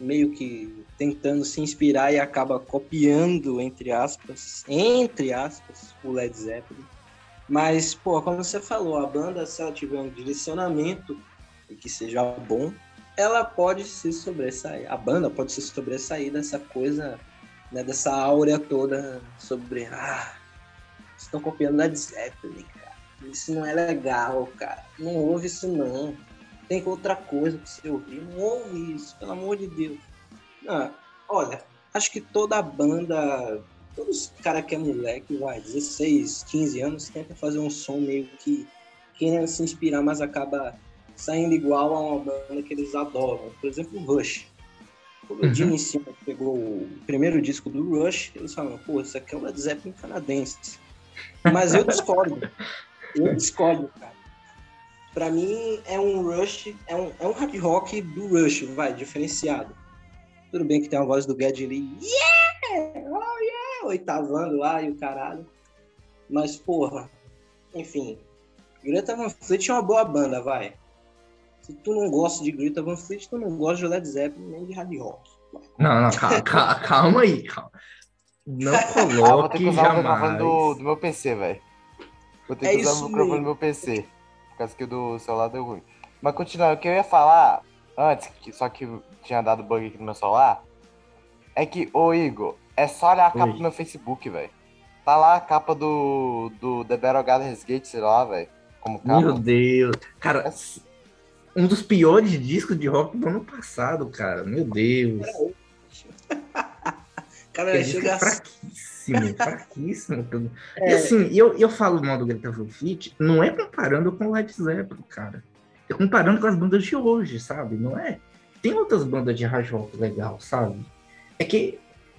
Speaker 3: meio que tentando se inspirar e acaba copiando, entre aspas, entre aspas, o Led Zeppelin. Mas, pô, como você falou, a banda, se ela tiver um direcionamento e que seja bom, ela pode se sobressair. A banda pode se sobressair dessa coisa, né, dessa áurea toda sobre, ah, estão copiando Led Zeppelin, cara. Isso não é legal, cara. Não ouve isso não. Tem outra coisa pra você ouvir. Não ouve isso, pelo amor de Deus. Não, olha, acho que toda banda, todos os caras que é moleque, vai, 16, 15 anos, tenta fazer um som meio que querendo se inspirar, mas acaba saindo igual a uma banda que eles adoram. Por exemplo, o Rush. Quando o
Speaker 2: Uhum.
Speaker 3: Gene Simmons pegou o primeiro disco do Rush, eles falaram, pô, isso aqui é o Led Zeppelin canadense. Mas eu discordo. Eu discordo, cara. Pra mim, é um Rush, é um, é um hard rock do Rush, vai, diferenciado. Tudo bem que tem a voz do Geddy Lee, yeah! Oh, yeah! Oitavando lá e o caralho. Mas, porra, enfim. Greta Van Fleet é uma boa banda, vai. Se tu não gosta de Greta Van Fleet, tu não gosta de Led Zeppelin nem de hard rock.
Speaker 2: Não, não, calma, calma, calma aí, calma. Não
Speaker 1: Ah, vou ter
Speaker 2: coloque
Speaker 1: que usar o
Speaker 2: jamais.
Speaker 1: do, do meu PC, velho. Vou ter
Speaker 3: É
Speaker 1: que usar
Speaker 3: isso
Speaker 1: o microfone do meu PC. Por causa que o do celular deu ruim. Mas continuando, o que eu ia falar antes, que, só que tinha dado bug aqui no meu celular, é que, ô Igor, é só olhar a capa
Speaker 2: Oi.
Speaker 1: do meu Facebook, velho. Tá lá a capa do, do The Battle Gathers Gate, sei lá, velho. Como capa.
Speaker 2: Meu Deus. Cara, um dos piores discos de rock do ano passado, cara. Meu Deus.
Speaker 3: Cara, chega
Speaker 2: é
Speaker 3: a...
Speaker 2: fraquíssimo, fraquíssimo. E
Speaker 3: É,
Speaker 2: assim, eu, eu falo mal do Greta Van Fleet, não é comparando com o Led Zeppelin, cara. É comparando com as bandas de hoje, sabe? Não é? Tem outras bandas de hard rock legal, sabe? É que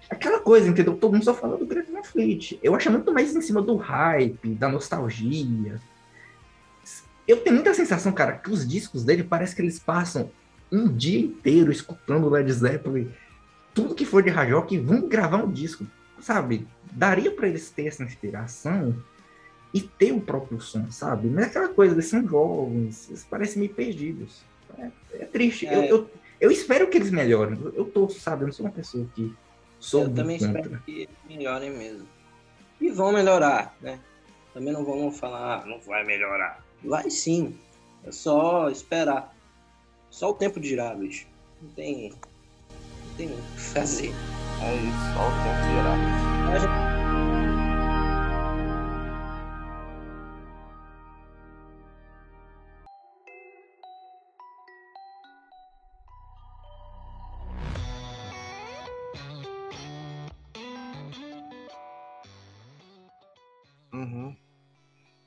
Speaker 2: aquela coisa, entendeu? Todo mundo só fala do Greta Van Fleet. Eu acho muito mais em cima do hype, da nostalgia. Eu tenho muita sensação, cara, que os discos dele parece que eles passam um dia inteiro escutando o Led Zeppelin, tudo que for de rock, e vão gravar um disco, sabe? Daria pra eles ter essa inspiração e ter o próprio som, sabe? Mas é aquela coisa, eles são jovens, eles parecem meio perdidos. É, é triste.
Speaker 3: É.
Speaker 2: Eu, eu, eu espero que eles melhorem. Eu, eu tô, sabe? Eu não sou uma pessoa que sou
Speaker 3: eu também
Speaker 2: contra.
Speaker 3: espero que melhorem mesmo. E vão melhorar, né? Também não vamos falar, ah, não vai melhorar. Vai sim. É só esperar. Só o tempo dirá, bicho. Não tem. Não tem o que fazer.
Speaker 1: É isso, só o tempo geral.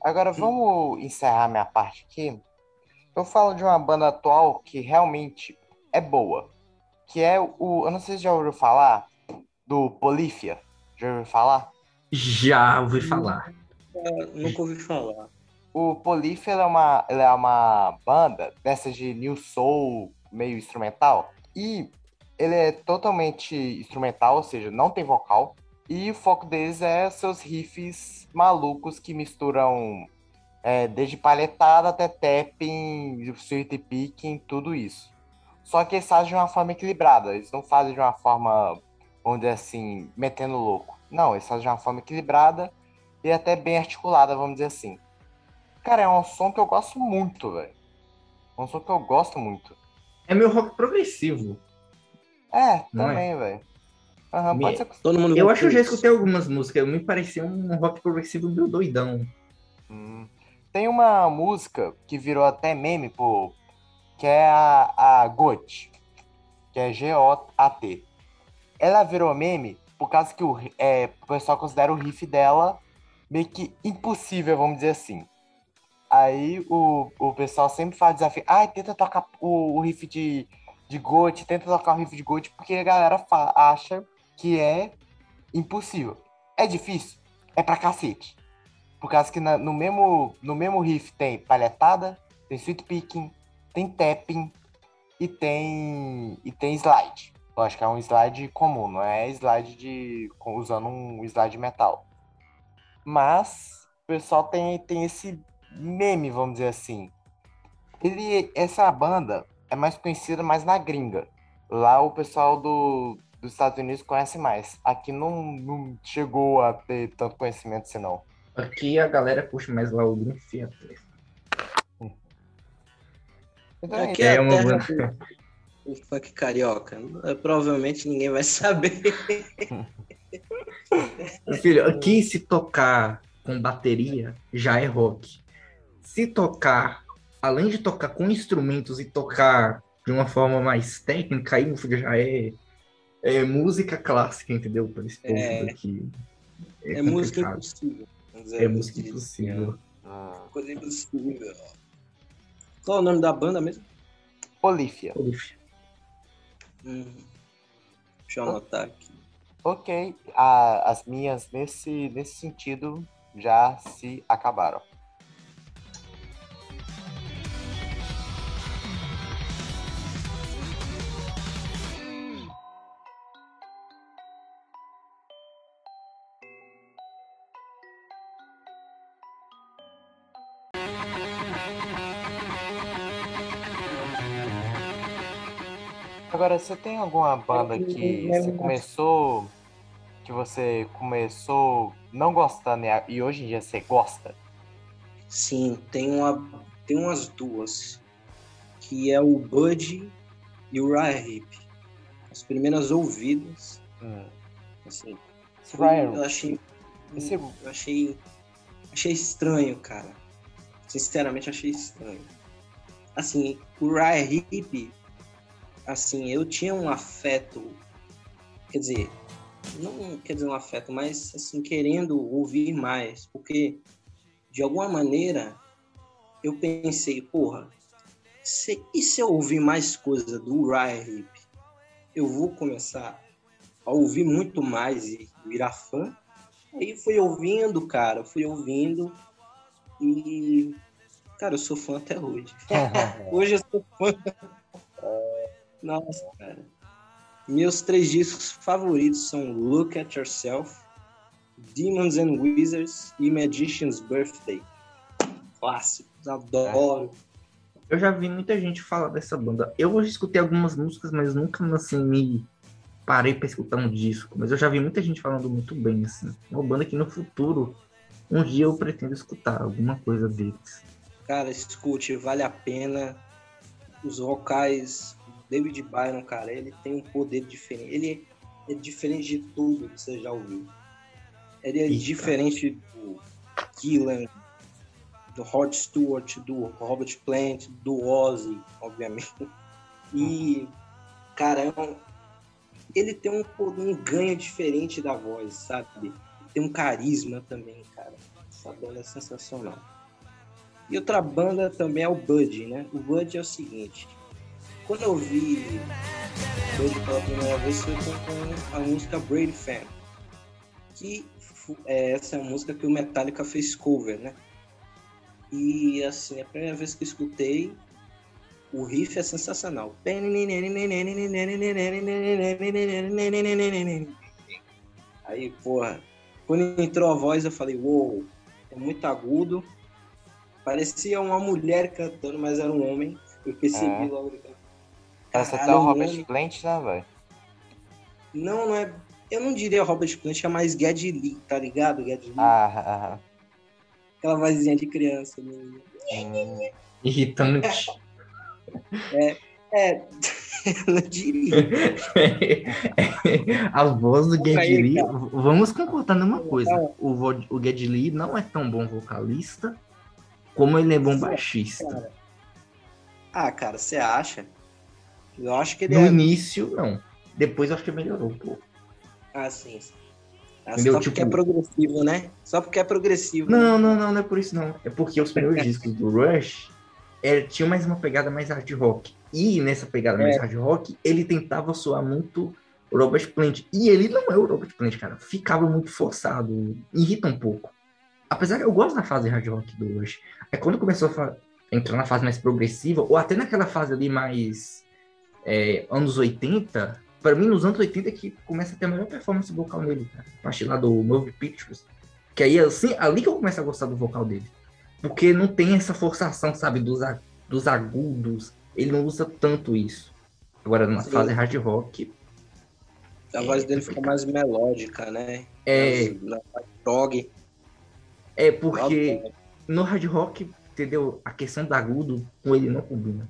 Speaker 1: Agora vamos encerrar minha parte aqui. Eu falo de uma banda atual que realmente é boa. Que é o. Eu não sei se já ouviu falar do Polífia. Já ouviu falar?
Speaker 2: Já ouvi falar.
Speaker 3: Ah, Nunca ouvi falar.
Speaker 1: O Polífia é uma, ele é uma banda dessas de New Soul, meio instrumental. E ele é totalmente instrumental, ou seja, não tem vocal. E o foco deles é seus riffs malucos que misturam é, desde palhetada até tapping, sweet picking, tudo isso. Só que eles fazem de uma forma equilibrada. Eles não fazem de uma forma, dizer assim, metendo louco. Não, eles fazem de uma forma equilibrada e até bem articulada, vamos dizer assim. Cara, é um som que eu gosto muito, velho. É um som que eu gosto muito.
Speaker 2: É meu rock progressivo.
Speaker 1: É,
Speaker 2: Não é?
Speaker 1: também, velho. Aham,
Speaker 2: Me-
Speaker 1: pode ser.
Speaker 3: Todo mundo
Speaker 2: Eu acho que eu já escutei algumas músicas. Me parecia um rock progressivo meio doidão.
Speaker 1: Hum. Tem uma música que virou até meme, pô, que é a, a GOT, que é G-O-A-T. Ela virou meme por causa que o, é, o pessoal considera o riff dela meio que impossível, vamos dizer assim. Aí o, o pessoal sempre faz desafio. Ai, tenta tocar o, o riff de, de GOT, tenta tocar o riff de GOT, porque a galera acha que é impossível. É difícil? É pra cacete. Por causa que na- no, mesmo, no mesmo riff tem palhetada, tem sweet picking, tem tapping e tem, e tem slide. Lógico, é um slide comum, não é slide de usando um slide metal. Mas o pessoal tem, tem esse meme, vamos dizer assim. Ele, essa banda é mais conhecida mais na gringa. Lá o pessoal do, dos Estados Unidos conhece mais. Aqui não, não chegou a ter tanto conhecimento assim, não.
Speaker 2: Aqui a galera puxa mais lá o Dream Theater.
Speaker 1: Então é
Speaker 3: Aqui é,
Speaker 2: É
Speaker 3: a
Speaker 2: uma
Speaker 3: terra do funk carioca. É, Provavelmente ninguém vai saber.
Speaker 2: Filho, aqui se tocar com bateria já é rock. Se tocar, além de tocar com instrumentos e tocar de uma forma mais técnica, aí já é, é música clássica, entendeu? Para esse povo
Speaker 3: É.
Speaker 2: daqui.
Speaker 3: É, música
Speaker 2: complicado.
Speaker 3: impossível.
Speaker 2: É música
Speaker 3: assim.
Speaker 2: impossível.
Speaker 1: Ah,
Speaker 3: Coisa impossível. Qual é o nome da banda mesmo?
Speaker 1: Polífia.
Speaker 2: Poxa,
Speaker 3: Hum, deixa eu anotar aqui.
Speaker 1: Ok, a- as minhas nesse, nesse sentido já se acabaram. Você tem alguma banda que você começou, que você começou não gostando e a- e hoje em dia você gosta?
Speaker 3: Sim, tem, uma, tem umas duas. Que é o Bud e o Ryan Hip. As primeiras ouvidas,
Speaker 1: Hum.
Speaker 3: assim, foi- eu achei.
Speaker 1: esse-
Speaker 3: Eu achei. Achei estranho, cara. Sinceramente, achei estranho. Assim, o Ryan Hip, assim, eu tinha um afeto. Quer dizer, não quer dizer um afeto, mas assim, querendo ouvir mais. Porque, de alguma maneira, eu pensei, porra, se, e se eu ouvir mais coisa do Ryan Hip? Eu vou começar a ouvir muito mais e virar fã? Aí fui ouvindo, cara, fui ouvindo e. Cara, eu sou fã até hoje. Hoje eu sou fã. Nossa, cara. Meus três discos favoritos são Look at Yourself, Demons and Wizards e Magician's Birthday. Clássicos, adoro.
Speaker 2: Eu já vi muita gente falar dessa banda. Eu hoje escutei algumas músicas, mas nunca assim me parei pra escutar um disco. Mas eu já vi muita gente falando muito bem, assim. É uma banda que no futuro, um dia eu pretendo escutar alguma coisa deles.
Speaker 3: Cara, escute, vale a pena. Os vocais, David Byron, cara, ele tem um poder diferente. Ele é diferente de tudo que você já ouviu. Ele é diferente do Gillan, do Rod Stewart, do Robert Plant, do Ozzy, obviamente. E, cara, é um- ele tem um, um ganho diferente da voz, sabe? Tem um carisma também, cara. Essa banda é sensacional. E outra banda também é o Bud, né? O Bud é o seguinte. Quando eu vi Bud pela primeira vez foi com a música Brady Fan. Que é essa é a música que o Metallica fez cover, né? E assim, a primeira vez que eu escutei, o riff é sensacional. Aí, porra, quando entrou a voz, eu falei, uou, é muito agudo. Parecia uma mulher cantando, mas era um homem. Eu percebi
Speaker 4: É.
Speaker 3: logo. de cara.
Speaker 4: Parece até
Speaker 3: Caralho,
Speaker 4: o Robert
Speaker 3: homem.
Speaker 4: Plant, né, velho?
Speaker 3: Não, não é. Eu não diria Robert Plant, é mais Geddy Lee, tá ligado? Geddy Lee.
Speaker 4: Ah, ah,
Speaker 3: Aquela vozinha de criança. menino.
Speaker 4: ah. Hum,
Speaker 2: Irritante.
Speaker 3: É, eu não diria.
Speaker 2: a voz do
Speaker 3: cara.
Speaker 2: vamos concordar numa coisa.
Speaker 3: Cara.
Speaker 2: O, o Geddy Lee não é tão bom vocalista como ele é bom baixista.
Speaker 3: Cara. Ah, cara, você acha? Eu acho que ele
Speaker 2: No
Speaker 3: é.
Speaker 2: início, não. Depois eu acho que melhorou um pouco.
Speaker 3: Ah, sim. sim. Ah,
Speaker 2: Entendeu?
Speaker 3: Só porque é
Speaker 2: Tipo-
Speaker 3: progressivo, né? Só porque é progressivo.
Speaker 2: Não, não, não, não é por isso não. É porque os primeiros discos do Rush é, tinham mais uma pegada mais hard rock. E nessa pegada mais
Speaker 3: É.
Speaker 2: hard rock, ele tentava soar muito Robert Plant. E ele não é o Robert Plant, cara. Ficava muito forçado. Irrita um pouco. Apesar que eu gosto da fase hard rock do Rush. É quando começou a entrar na fase mais progressiva, ou até naquela fase ali mais é, anos 80, pra mim nos anos 80 é que começa a ter a melhor performance vocal nele, cara. A partir lá do Movie Pictures. Que aí, assim, ali que eu começo a gostar do vocal dele. Porque não tem essa forçação, sabe, dos, a- dos agudos. Ele não usa tanto isso. Agora, na
Speaker 3: Sim.
Speaker 2: fase hard rock,
Speaker 3: A voz dele fica mais melódica, né?
Speaker 2: é,
Speaker 3: Na na prog.
Speaker 2: é porque no hard rock, entendeu? A questão do agudo com ele não combina.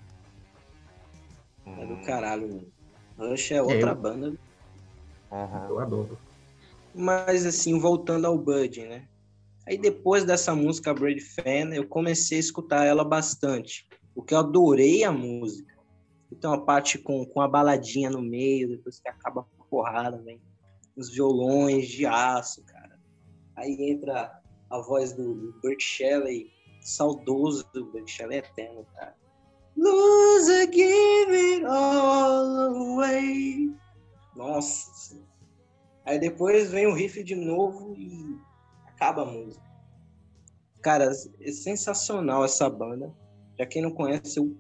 Speaker 3: É do caralho, mano. Rush é outra
Speaker 2: eu-
Speaker 3: banda.
Speaker 4: aham.
Speaker 2: Eu adoro.
Speaker 3: Mas assim, voltando ao Bud, né? Aí depois dessa música Brady Fan, eu comecei a escutar ela bastante. Porque eu adorei a música. Então a parte com, com a baladinha no meio, depois que acaba a porrada, vem os violões de aço, cara. Aí entra a voz do, do Burt Shelley, saudoso do Burt Shelley eterno, cara. Loser, give it all away. Nossa. Aí depois vem o riff de novo e acaba a música. Cara, é sensacional essa banda. Pra quem não conhece, eu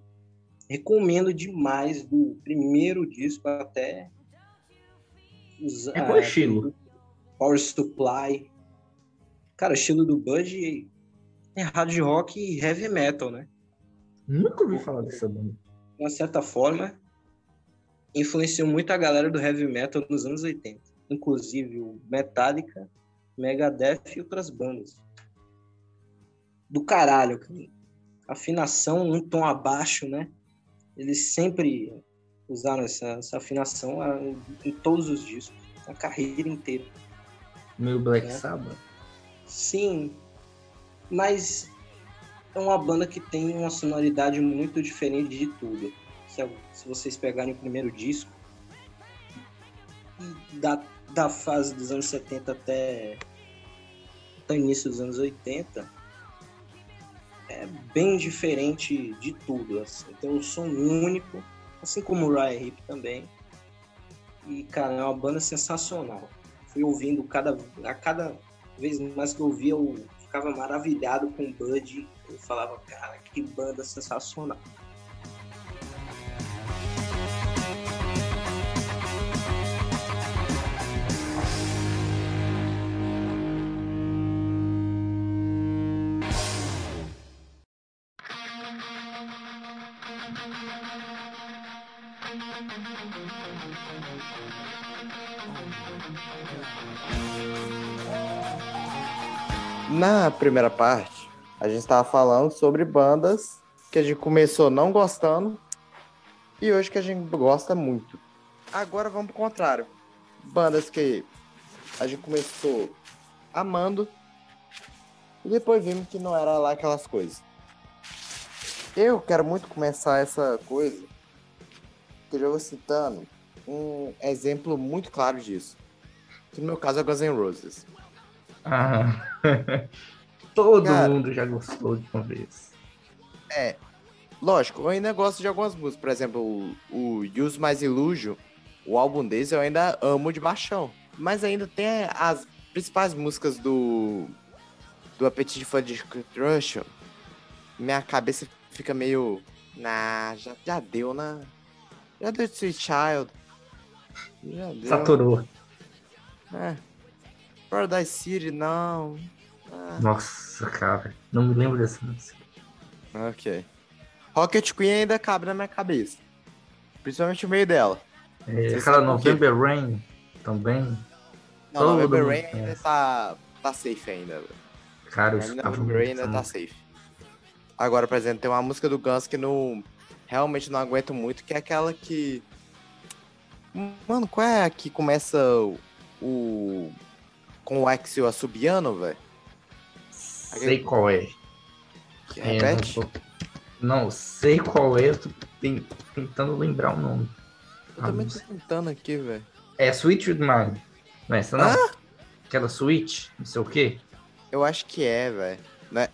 Speaker 3: recomendo demais do primeiro disco até os,
Speaker 2: É qual
Speaker 3: ah,
Speaker 2: estilo?
Speaker 3: Power Supply. Cara, o estilo do Bud é hard rock e heavy metal, né?
Speaker 2: Nunca ouvi falar dessa banda.
Speaker 3: de uma certa forma, influenciou muito a galera do heavy metal nos anos 80. Inclusive o Metallica, Megadeth e outras bandas. Do caralho, cara. Afinação um tom abaixo, né? Eles sempre usaram essa, essa afinação ah, em todos os discos, a carreira inteira.
Speaker 2: Meio Black
Speaker 3: É.
Speaker 2: Sabbath.
Speaker 3: Sim, mas é uma banda que tem uma sonoridade muito diferente de tudo. Se, se vocês pegarem o primeiro disco, da, da fase dos anos 70 até, até início dos anos 80, é bem diferente de tudo. Assim. Tem um som único, assim como o Ryan Hip também. E, cara, é uma banda sensacional. Fui ouvindo cada, a cada vez mais que eu ouvia, eu ficava maravilhado com o Bud. Eu falava, cara, que banda sensacional.
Speaker 1: Na primeira parte, a gente estava falando sobre bandas que a gente começou não gostando e hoje que a gente gosta muito. Agora vamos pro contrário. Bandas que a gente começou amando e depois vimos que não era lá aquelas coisas. Eu quero muito começar essa coisa que eu já vou citando um exemplo muito claro disso. Que no meu caso é Guns N' Roses.
Speaker 2: Ah, Todo
Speaker 1: Cara.
Speaker 2: mundo já gostou de uma vez.
Speaker 1: É. Lógico, eu ainda gosto de algumas músicas. Por exemplo, o, o Use Mais Illusion, o álbum deles eu ainda amo de baixão. Mas ainda tem as principais músicas do. Do Appetite for Destruction. Minha cabeça fica meio. Nah, já, já deu, né? Já deu de Sweet Child. Já deu.
Speaker 2: Saturou.
Speaker 1: É. Paradise City, não.
Speaker 2: Nossa, cara. Não me lembro dessa música.
Speaker 1: ok. Rocket Queen ainda cabe na minha cabeça. Principalmente o meio dela.
Speaker 2: É, aquela? November Rain também.
Speaker 1: Não,
Speaker 2: Todo
Speaker 1: November Rain ainda tá, tá safe ainda.
Speaker 2: Cara, eu
Speaker 1: November
Speaker 2: muito
Speaker 1: Rain ainda tá safe. Agora, por exemplo, tem uma música do Guns que não. Realmente não aguento muito, que é aquela que. Mano, qual é a que começa o. o- com o Axel assobiando, velho?
Speaker 2: Sei qual é.
Speaker 1: Que
Speaker 2: É, não, tô- não, sei qual é, eu tô ten- tentando lembrar o nome.
Speaker 1: Eu também tô tentando aqui, velho.
Speaker 2: É Sweet with Mine. Não é essa não? Aquela Switch, não sei o quê.
Speaker 1: Eu acho que é, velho. Não é?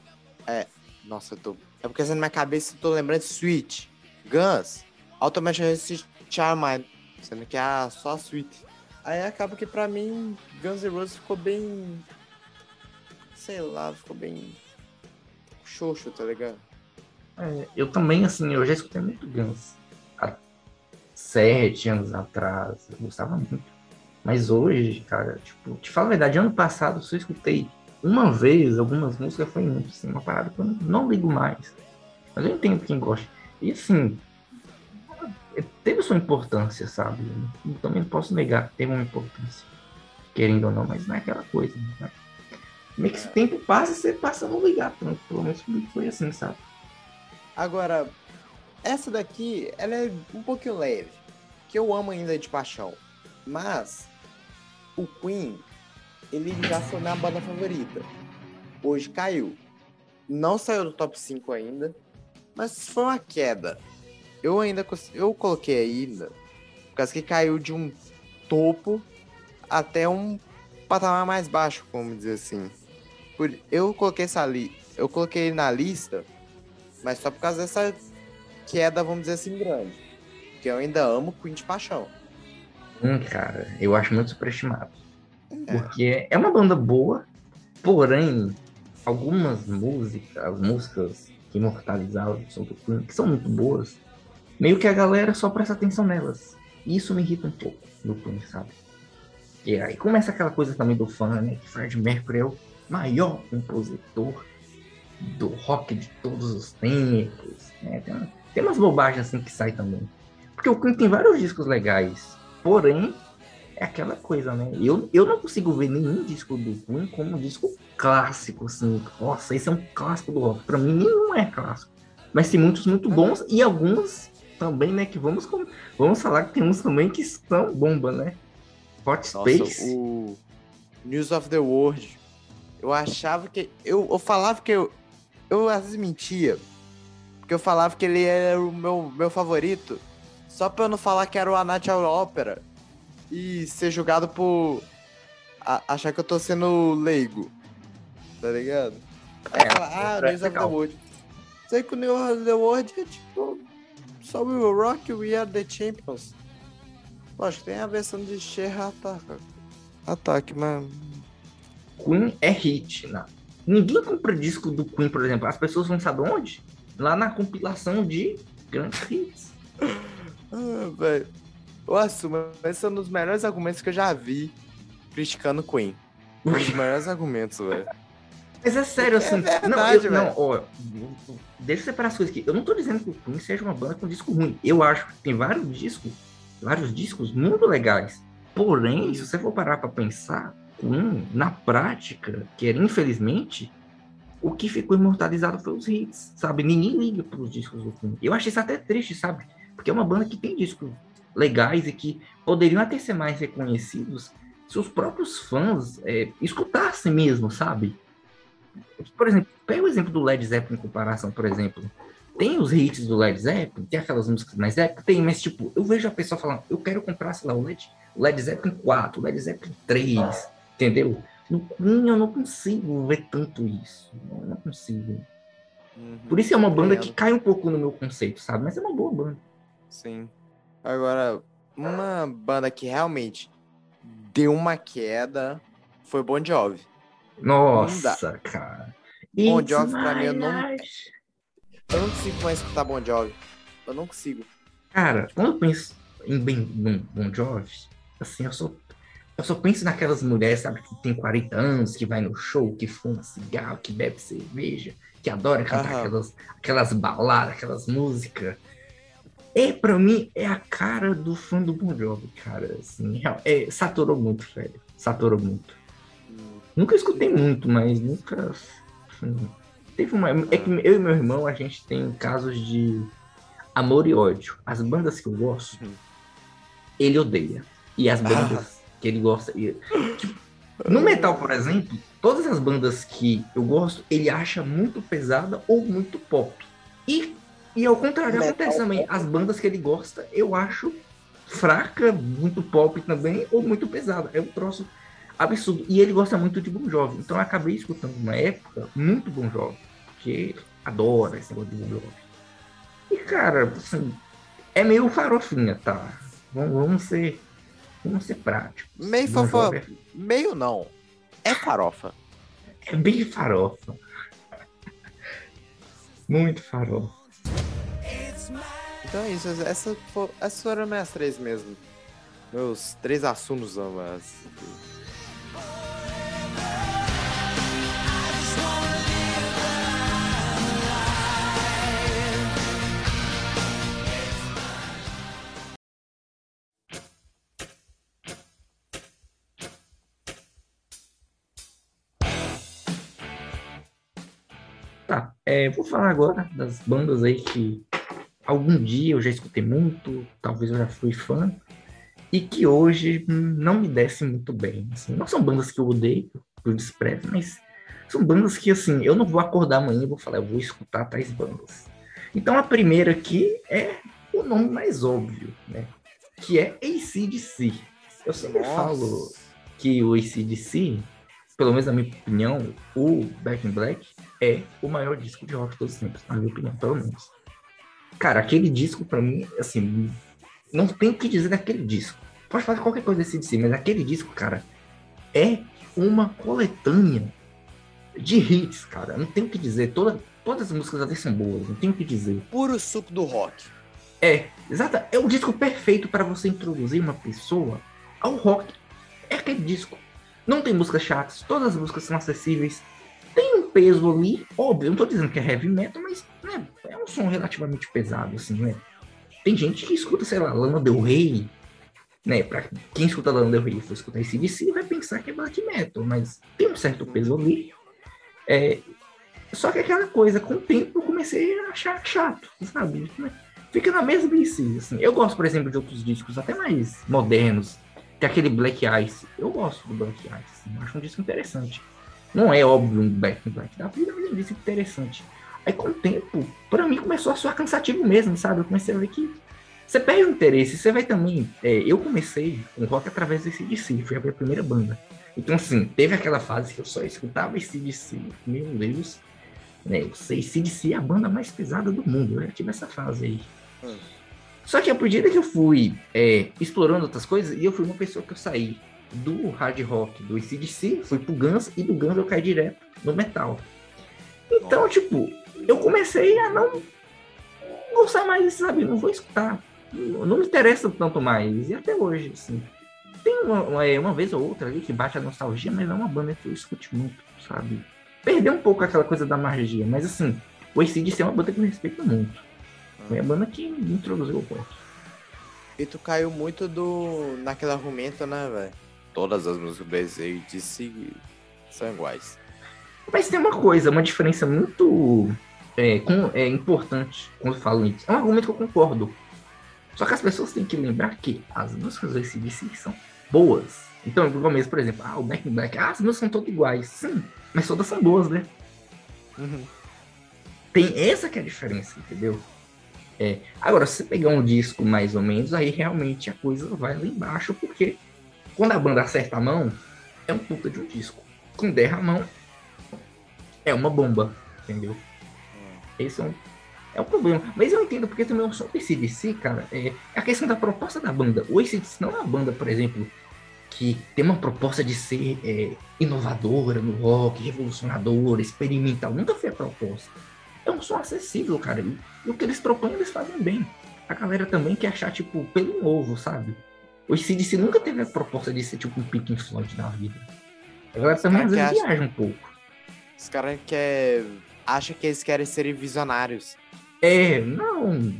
Speaker 1: É. Nossa, eu tô. É porque assim, na minha cabeça eu tô lembrando de Switch, Guns, Automatic Charmine. Sendo que é só a Switch. Aí acaba que pra mim, Guns N' Roses ficou bem. Sei lá, ficou bem. Xoxo, tá ligado?
Speaker 2: É, eu também, assim, eu já escutei muito Guns. Há sete anos atrás, eu gostava muito. Mas hoje, cara, tipo, te falo a verdade, ano passado eu só escutei uma vez algumas músicas, foi muito, assim, uma parada que eu não, ligo mais. Mas eu entendo quem gosta. E assim, é, teve sua importância, sabe? Eu também não posso negar que teve uma importância. Querendo ou não, mas não é aquela coisa, né? Meio que esse tempo passa e você passa a não ligar tanto. Pelo menos foi assim, sabe?
Speaker 1: Agora, essa daqui, ela é um pouquinho leve. Que eu amo ainda de paixão. Mas, o Queen, ele já foi minha banda favorita. Hoje caiu. Não saiu do top 5 ainda. Mas foi uma queda. Eu ainda eu coloquei ainda. Por causa que caiu de um topo até um patamar mais baixo, vamos dizer assim. Por, eu coloquei essa li, eu coloquei na lista mas só por causa dessa queda, vamos dizer assim, grande. Porque eu ainda amo Queen de paixão.
Speaker 2: Hum, cara, eu acho muito superestimado.
Speaker 1: É.
Speaker 2: Porque é uma banda boa, porém, algumas músicas, as músicas que imortalizaram o som do Queen, que são muito boas, meio que a galera só presta atenção nelas. E isso me irrita um pouco no Queen, sabe? E aí começa aquela coisa também do fã, né? Que Fred Mercury é o maior compositor do rock de todos os tempos. Né? Tem, uma- tem umas bobagens assim que sai também. Porque o Queen tem vários discos legais, porém, é aquela coisa, né? Eu, eu não consigo ver nenhum disco do Queen como um disco clássico, assim. Nossa, esse é um clássico do rock. Pra mim, nenhum é clássico. Mas tem muitos muito bons e alguns também, né? Que vamos, vamos falar que tem uns também que são bomba, né? Hot
Speaker 1: Nossa,
Speaker 2: Space.
Speaker 1: o News of the World. Eu achava que. Eu, eu falava que eu. Eu às vezes mentia. Porque eu falava que ele era o meu, meu favorito. Só pra eu não falar que era o Anatial Opera. E ser julgado por. a- achar que eu tô sendo leigo. Tá ligado? Aí
Speaker 2: É,
Speaker 1: ah, News of the. World. Sei que o News of the World é tipo. Só We Will Rock, We Are the Champions. Lógico, tem a versão de Cher Ataca. Ataque, mas.
Speaker 2: Queen é hit. Né? Ninguém compra disco do Queen, por exemplo. As pessoas vão saber onde? Lá na compilação de grandes hits.
Speaker 1: Ah, velho. Eu assumo, esse é um dos melhores argumentos que eu já vi criticando Queen. Um dos melhores argumentos, velho.
Speaker 2: Mas é sério,
Speaker 1: É
Speaker 2: assim.
Speaker 1: verdade,
Speaker 2: não, eu, não, ó, deixa eu separar as coisas aqui. Eu não tô dizendo que o Queen seja uma banda com disco ruim. Eu acho que tem vários discos, vários discos muito legais. Porém, se você for parar pra pensar, Queen, na prática, que era infelizmente, o que ficou imortalizado foi os hits, sabe? Ninguém liga pros discos do Queen. Eu achei isso até triste, sabe? Porque é uma banda que tem discos legais e que poderiam até ser mais reconhecidos se os próprios fãs é, escutassem mesmo, sabe? Por exemplo, pega o exemplo do Led Zeppelin em comparação, por exemplo. Tem os hits do Led Zeppelin, tem aquelas músicas mais épicas, tem, mas tipo, eu vejo a pessoa falando, eu quero comprar, sei lá, o Led, Led Zeppelin 4, o Led Zeppelin 3, entendeu? Eu não consigo ver tanto isso. Eu não consigo.
Speaker 1: Uhum.
Speaker 2: Por isso é uma banda que cai um pouco no meu conceito, sabe? Mas é uma boa banda.
Speaker 1: Sim. Agora, uma banda que realmente deu uma queda foi Bon Jovi.
Speaker 2: Nossa, cara.
Speaker 1: Bon
Speaker 2: It's
Speaker 1: Jovi, pra mim, eu não-. Eu não consigo mais escutar Bon Jovi. Eu não consigo.
Speaker 2: Cara, quando eu penso em Ben, bon, bon Jovi, assim, eu só, eu só penso naquelas mulheres, sabe, que tem 40 anos, que vai no show, que fuma cigarro, que bebe cerveja, que adora cantar
Speaker 1: Aham.
Speaker 2: aquelas, aquelas baladas, aquelas músicas. É, pra mim, é a cara do fã do Bon Jovi, cara. Assim, real- é, saturou muito, velho. Saturou muito. Nunca escutei muito, mas nunca. assim, teve uma. É que eu e meu irmão, a gente tem casos de amor e ódio. As bandas que eu gosto,
Speaker 1: Uhum.
Speaker 2: ele odeia. E as bandas que ele gosta. e- tipo, no metal, por exemplo, todas as bandas que eu gosto, ele acha muito pesada ou muito pop. E, e ao contrário,
Speaker 3: Metal
Speaker 2: acontece também. As bandas que ele gosta, eu acho fraca, muito pop também, ou muito pesada. É um troço absurdo. E ele gosta muito de Bon Jovi. Então eu acabei escutando uma época muito Bon Jovi. Porque adora esse negócio de Bon Jovi. E, cara, assim, é meio farofinha, tá? Vamos, vamos ser. Vamos ser práticos.
Speaker 1: Meio.
Speaker 2: Jovi
Speaker 1: Meio não. É farofa.
Speaker 2: É, bem farofa. Muito farofa.
Speaker 1: Então é isso. Essa, essas foram minhas três mesmo. Meus três assuntos, mas.
Speaker 2: É, vou falar agora das bandas aí que algum dia eu já escutei muito, talvez eu já fui fã, e que hoje não me descem muito bem. assim. não são bandas que eu odeio, que eu desprezo, mas são bandas que, assim, eu não vou acordar amanhã e vou falar, eu vou escutar tais bandas. Então a primeira aqui é o nome mais óbvio, né? Que é ACDC. Eu sempre falo que o ACDC, pelo menos na minha opinião, o Back in Black é o maior disco de rock de todos os tempos, na minha opinião, pelo menos. Cara, aquele disco pra mim, assim, não tem o que dizer daquele disco. Pode falar qualquer coisa desse DC, mas aquele disco, cara, é uma coletânea de hits, cara. Não tem o que dizer. Toda, todas as músicas ali são boas, não tem o que dizer.
Speaker 1: Puro suco do rock.
Speaker 2: É, exato. É o disco perfeito para você introduzir uma pessoa ao rock. É aquele disco. Não tem músicas chatas, todas as músicas são acessíveis. Peso ali, óbvio, eu não tô dizendo que é heavy metal, mas né, é um som relativamente pesado, assim, né? Tem gente que escuta, sei lá, Lana Del Rey, né? Pra quem escuta Lana Del Rey e for escutar esse DC vai pensar que é black metal, mas tem um certo peso ali. É, só que aquela coisa, com o tempo eu comecei a achar chato, sabe? Fica na mesma DC, assim. Eu gosto, por exemplo, de outros discos até mais modernos. Tem aquele Black Ice. Eu gosto do Black Ice. assim, acho um disco interessante. Não é óbvio um Black in Black da vida, mas disco interessante. Aí com o tempo, pra mim começou a soar cansativo mesmo, sabe? Eu comecei a ver que você perde o interesse. Você vai também. é, eu comecei com rock através desse DC, foi a minha primeira banda. Então, assim, teve aquela fase que eu só escutava esse DC. Meu Deus. Né, eu sei, CDC é a banda mais pesada do mundo. Eu já tive essa fase aí.
Speaker 1: Hum.
Speaker 2: Só que a medida que eu fui é, explorando outras coisas, e eu fui uma pessoa que eu saí do hard rock, do ACDC, fui pro Guns, e do Guns eu caí direto no metal. Então, tipo, eu comecei a não gostar mais, sabe? Não vou escutar. Não me interessa tanto mais. E até hoje, assim. Tem uma, uma, uma vez ou outra ali que bate a nostalgia, mas não é uma banda que eu escute muito, sabe? Perdeu um pouco aquela coisa da magia, mas assim, o ACDC é uma banda que eu respeito muito. Foi a banda que me introduziu ao rock.
Speaker 1: E tu caiu muito do naquele argumento, né, velho? Todas as músicas do ACDC são iguais.
Speaker 2: Mas tem uma coisa, uma diferença muito é, com- é, importante quando falo isso. É um argumento que eu concordo. Só que as pessoas têm que lembrar que as músicas do ACDC são boas. Então, igual mesmo, por exemplo, ah, o Back in Black, ah, as músicas são todas iguais. Sim, mas todas são boas, né? Tem essa que é a diferença, entendeu? É, agora, se você pegar um disco mais ou menos, aí realmente a coisa vai lá embaixo, porque quando a banda acerta a mão, é um puta de um disco. com derramão é uma bomba, entendeu? Esse é um, é um problema. Mas eu entendo porque também o som do ACDC, cara, é a questão da proposta da banda. O ACDC não é uma banda, por exemplo, que tem uma proposta de ser é, inovadora no rock, revolucionadora, experimental. Nunca foi a proposta. É um som acessível, cara. E, e o que eles propõem, eles fazem bem. A galera também quer achar, tipo, pelo novo, sabe? O ACDC nunca teve a proposta de ser, tipo, um Pink Floyd da vida. A galera também, às
Speaker 1: caras
Speaker 2: vezes,
Speaker 1: que
Speaker 2: viaja um pouco.
Speaker 1: Os caras quer... acham que eles querem serem visionários.
Speaker 2: É, não.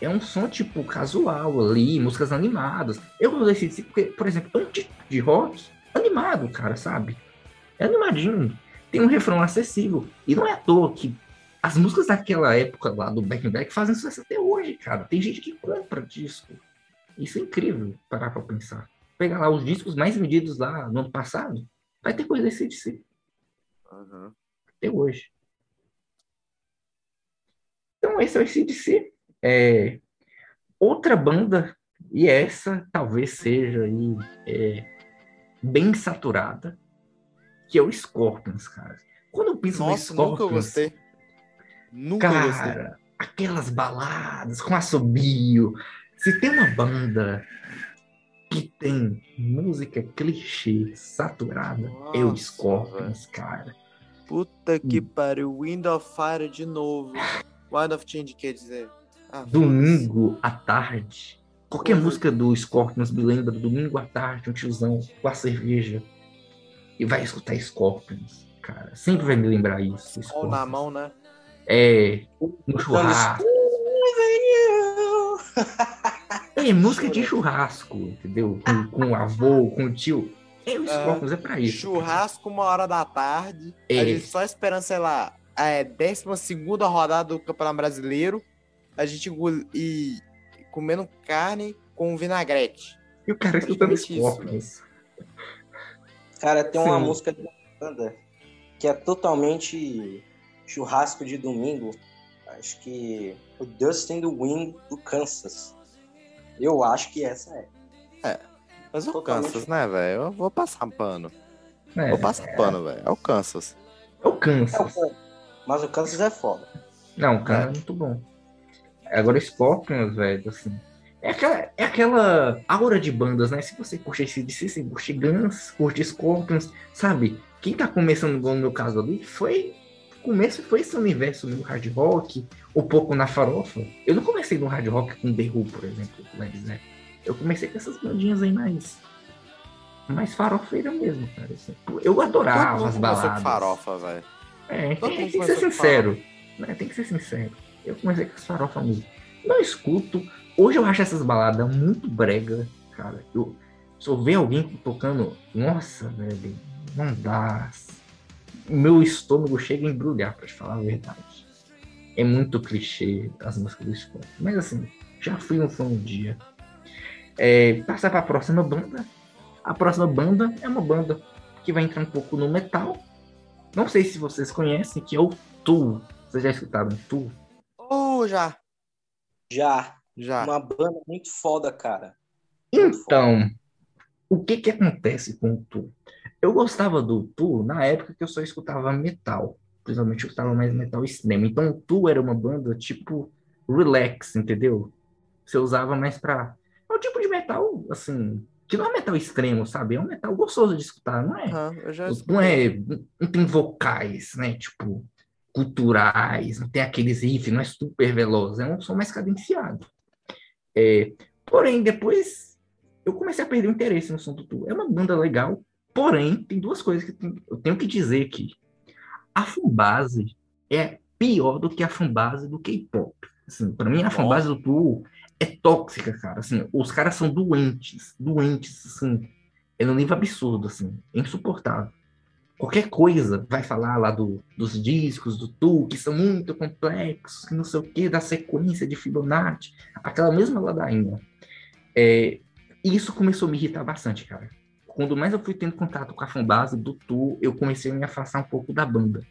Speaker 2: É um som, tipo, casual ali, músicas animadas. Eu gosto desse tipo, porque, por exemplo, é um tipo de rock animado, cara, sabe? É animadinho. Tem um refrão acessível. E não é à toa que as músicas daquela época lá do Back in Black fazem sucesso até hoje, cara. Tem gente que compra disco. Isso é incrível, parar pra pensar. Pegar lá os discos mais vendidos lá no ano passado, vai ter coisa desse de si até hoje. Então, esse é o ACDC. É, outra banda, e essa talvez seja aí, é, bem saturada, que é o Scorpions, cara. Quando eu penso
Speaker 1: Nossa,
Speaker 2: no
Speaker 1: nunca
Speaker 2: Scorpions,
Speaker 1: gostei. Nunca gostei.
Speaker 2: cara, aquelas baladas com assobio. Se tem uma banda que tem música clichê, saturada, é o
Speaker 1: Nossa,
Speaker 2: Scorpions, cara.
Speaker 1: Puta que
Speaker 2: Hum.
Speaker 1: pariu. Wind of Fire de novo. Wind of Change quer dizer. Ah,
Speaker 2: Domingo à tarde. Qualquer
Speaker 1: Porra.
Speaker 2: música do Scorpions me lembra do domingo à tarde, um tiozão com a cerveja. E vai escutar Scorpions, cara. Sempre vai me lembrar isso.
Speaker 1: Mão na mão, né?
Speaker 2: É, no churrasco. É música de churrasco, entendeu? Com, com o avô, com o tio. É o Scorpions, é pra isso.
Speaker 1: Churrasco uma hora da tarde.
Speaker 2: É.
Speaker 1: A gente só esperando, sei lá, a 12 rodada do Campeonato Brasileiro. A gente e comendo carne com vinagrete.
Speaker 2: E o cara escutando
Speaker 1: Praticamente isso,
Speaker 2: Scorpions.
Speaker 3: Cara, tem uma
Speaker 2: Sim.
Speaker 3: música de banda que é totalmente churrasco de domingo. Acho que o Dust in the Wind do Kansas. Eu acho que essa é.
Speaker 1: Mas é o
Speaker 3: Totalmente.
Speaker 1: Kansas, né, velho? Eu vou passar pano.
Speaker 2: É,
Speaker 1: Vou passar pano, velho. É o Kansas.
Speaker 2: é o
Speaker 3: É o
Speaker 2: Kansas.
Speaker 3: Kansas. Mas o Kansas é foda.
Speaker 2: Não, o cara é muito bom. Agora, Scorpions, velho, assim. É aquela, é aquela aura de bandas, né? Se você curte esse DC, você curte Guns, curte Scorpions, sabe? Quem tá começando, igual no meu caso ali, foi. Começo foi esse universo meio hard rock, um pouco na farofa. Eu não comecei no hard rock com The Who, por exemplo, Led Zeppelin. Eu comecei com essas bandinhas aí mais. Mais farofeira mesmo, cara. assim. Eu adorava as baladas.
Speaker 1: farofa, velho.
Speaker 2: É, tem, tem que ser sincero. Né? Tem que ser sincero. Eu comecei com as farofa mesmo. Não escuto. Hoje eu acho essas baladas muito brega, cara. Eu, se eu ver alguém tocando, nossa, velho, não dá. Meu estômago chega a embrulhar, pra te falar a verdade. É muito clichê as músicas do Scott. Mas assim, já fui um fã um dia. É, passar pra próxima banda. A próxima banda é uma banda que vai entrar um pouco no metal. Não sei se vocês conhecem, que é o Tool. Vocês já escutaram Tool?
Speaker 1: Oh, já.
Speaker 3: Já.
Speaker 1: Já.
Speaker 3: Uma banda muito foda, cara.
Speaker 2: Então, o que que acontece com o Tu? Eu gostava do Tu na época que eu só escutava metal. Principalmente eu escutava mais metal extremo. Então, o Tu era uma banda tipo relax, entendeu? Você usava mais pra. É um tipo de metal, assim, que não é metal extremo, sabe? É um metal gostoso de escutar, não é?
Speaker 1: Já
Speaker 2: Não é. Não tem vocais, né? Tipo, culturais, não tem aqueles riffs, não é super veloz, é um som mais cadenciado. É, porém, depois eu comecei a perder o interesse no som do Tu. É uma banda legal, porém, tem duas coisas que eu tenho que dizer aqui. A fanbase é pior do que a fanbase do K-pop. Assim, para mim, a fanbase do Tu é tóxica, cara. Assim, os caras são doentes, doentes, assim, é num nível absurdo, assim, é insuportável. Qualquer coisa vai falar lá do, dos discos do Tu, que são muito complexos, que não sei o que, da sequência de Fibonacci, aquela mesma ladainha. É, e isso começou a me irritar bastante, cara. Quando mais eu fui tendo contato com a fanbase do Tu, eu comecei a me afastar um pouco da banda.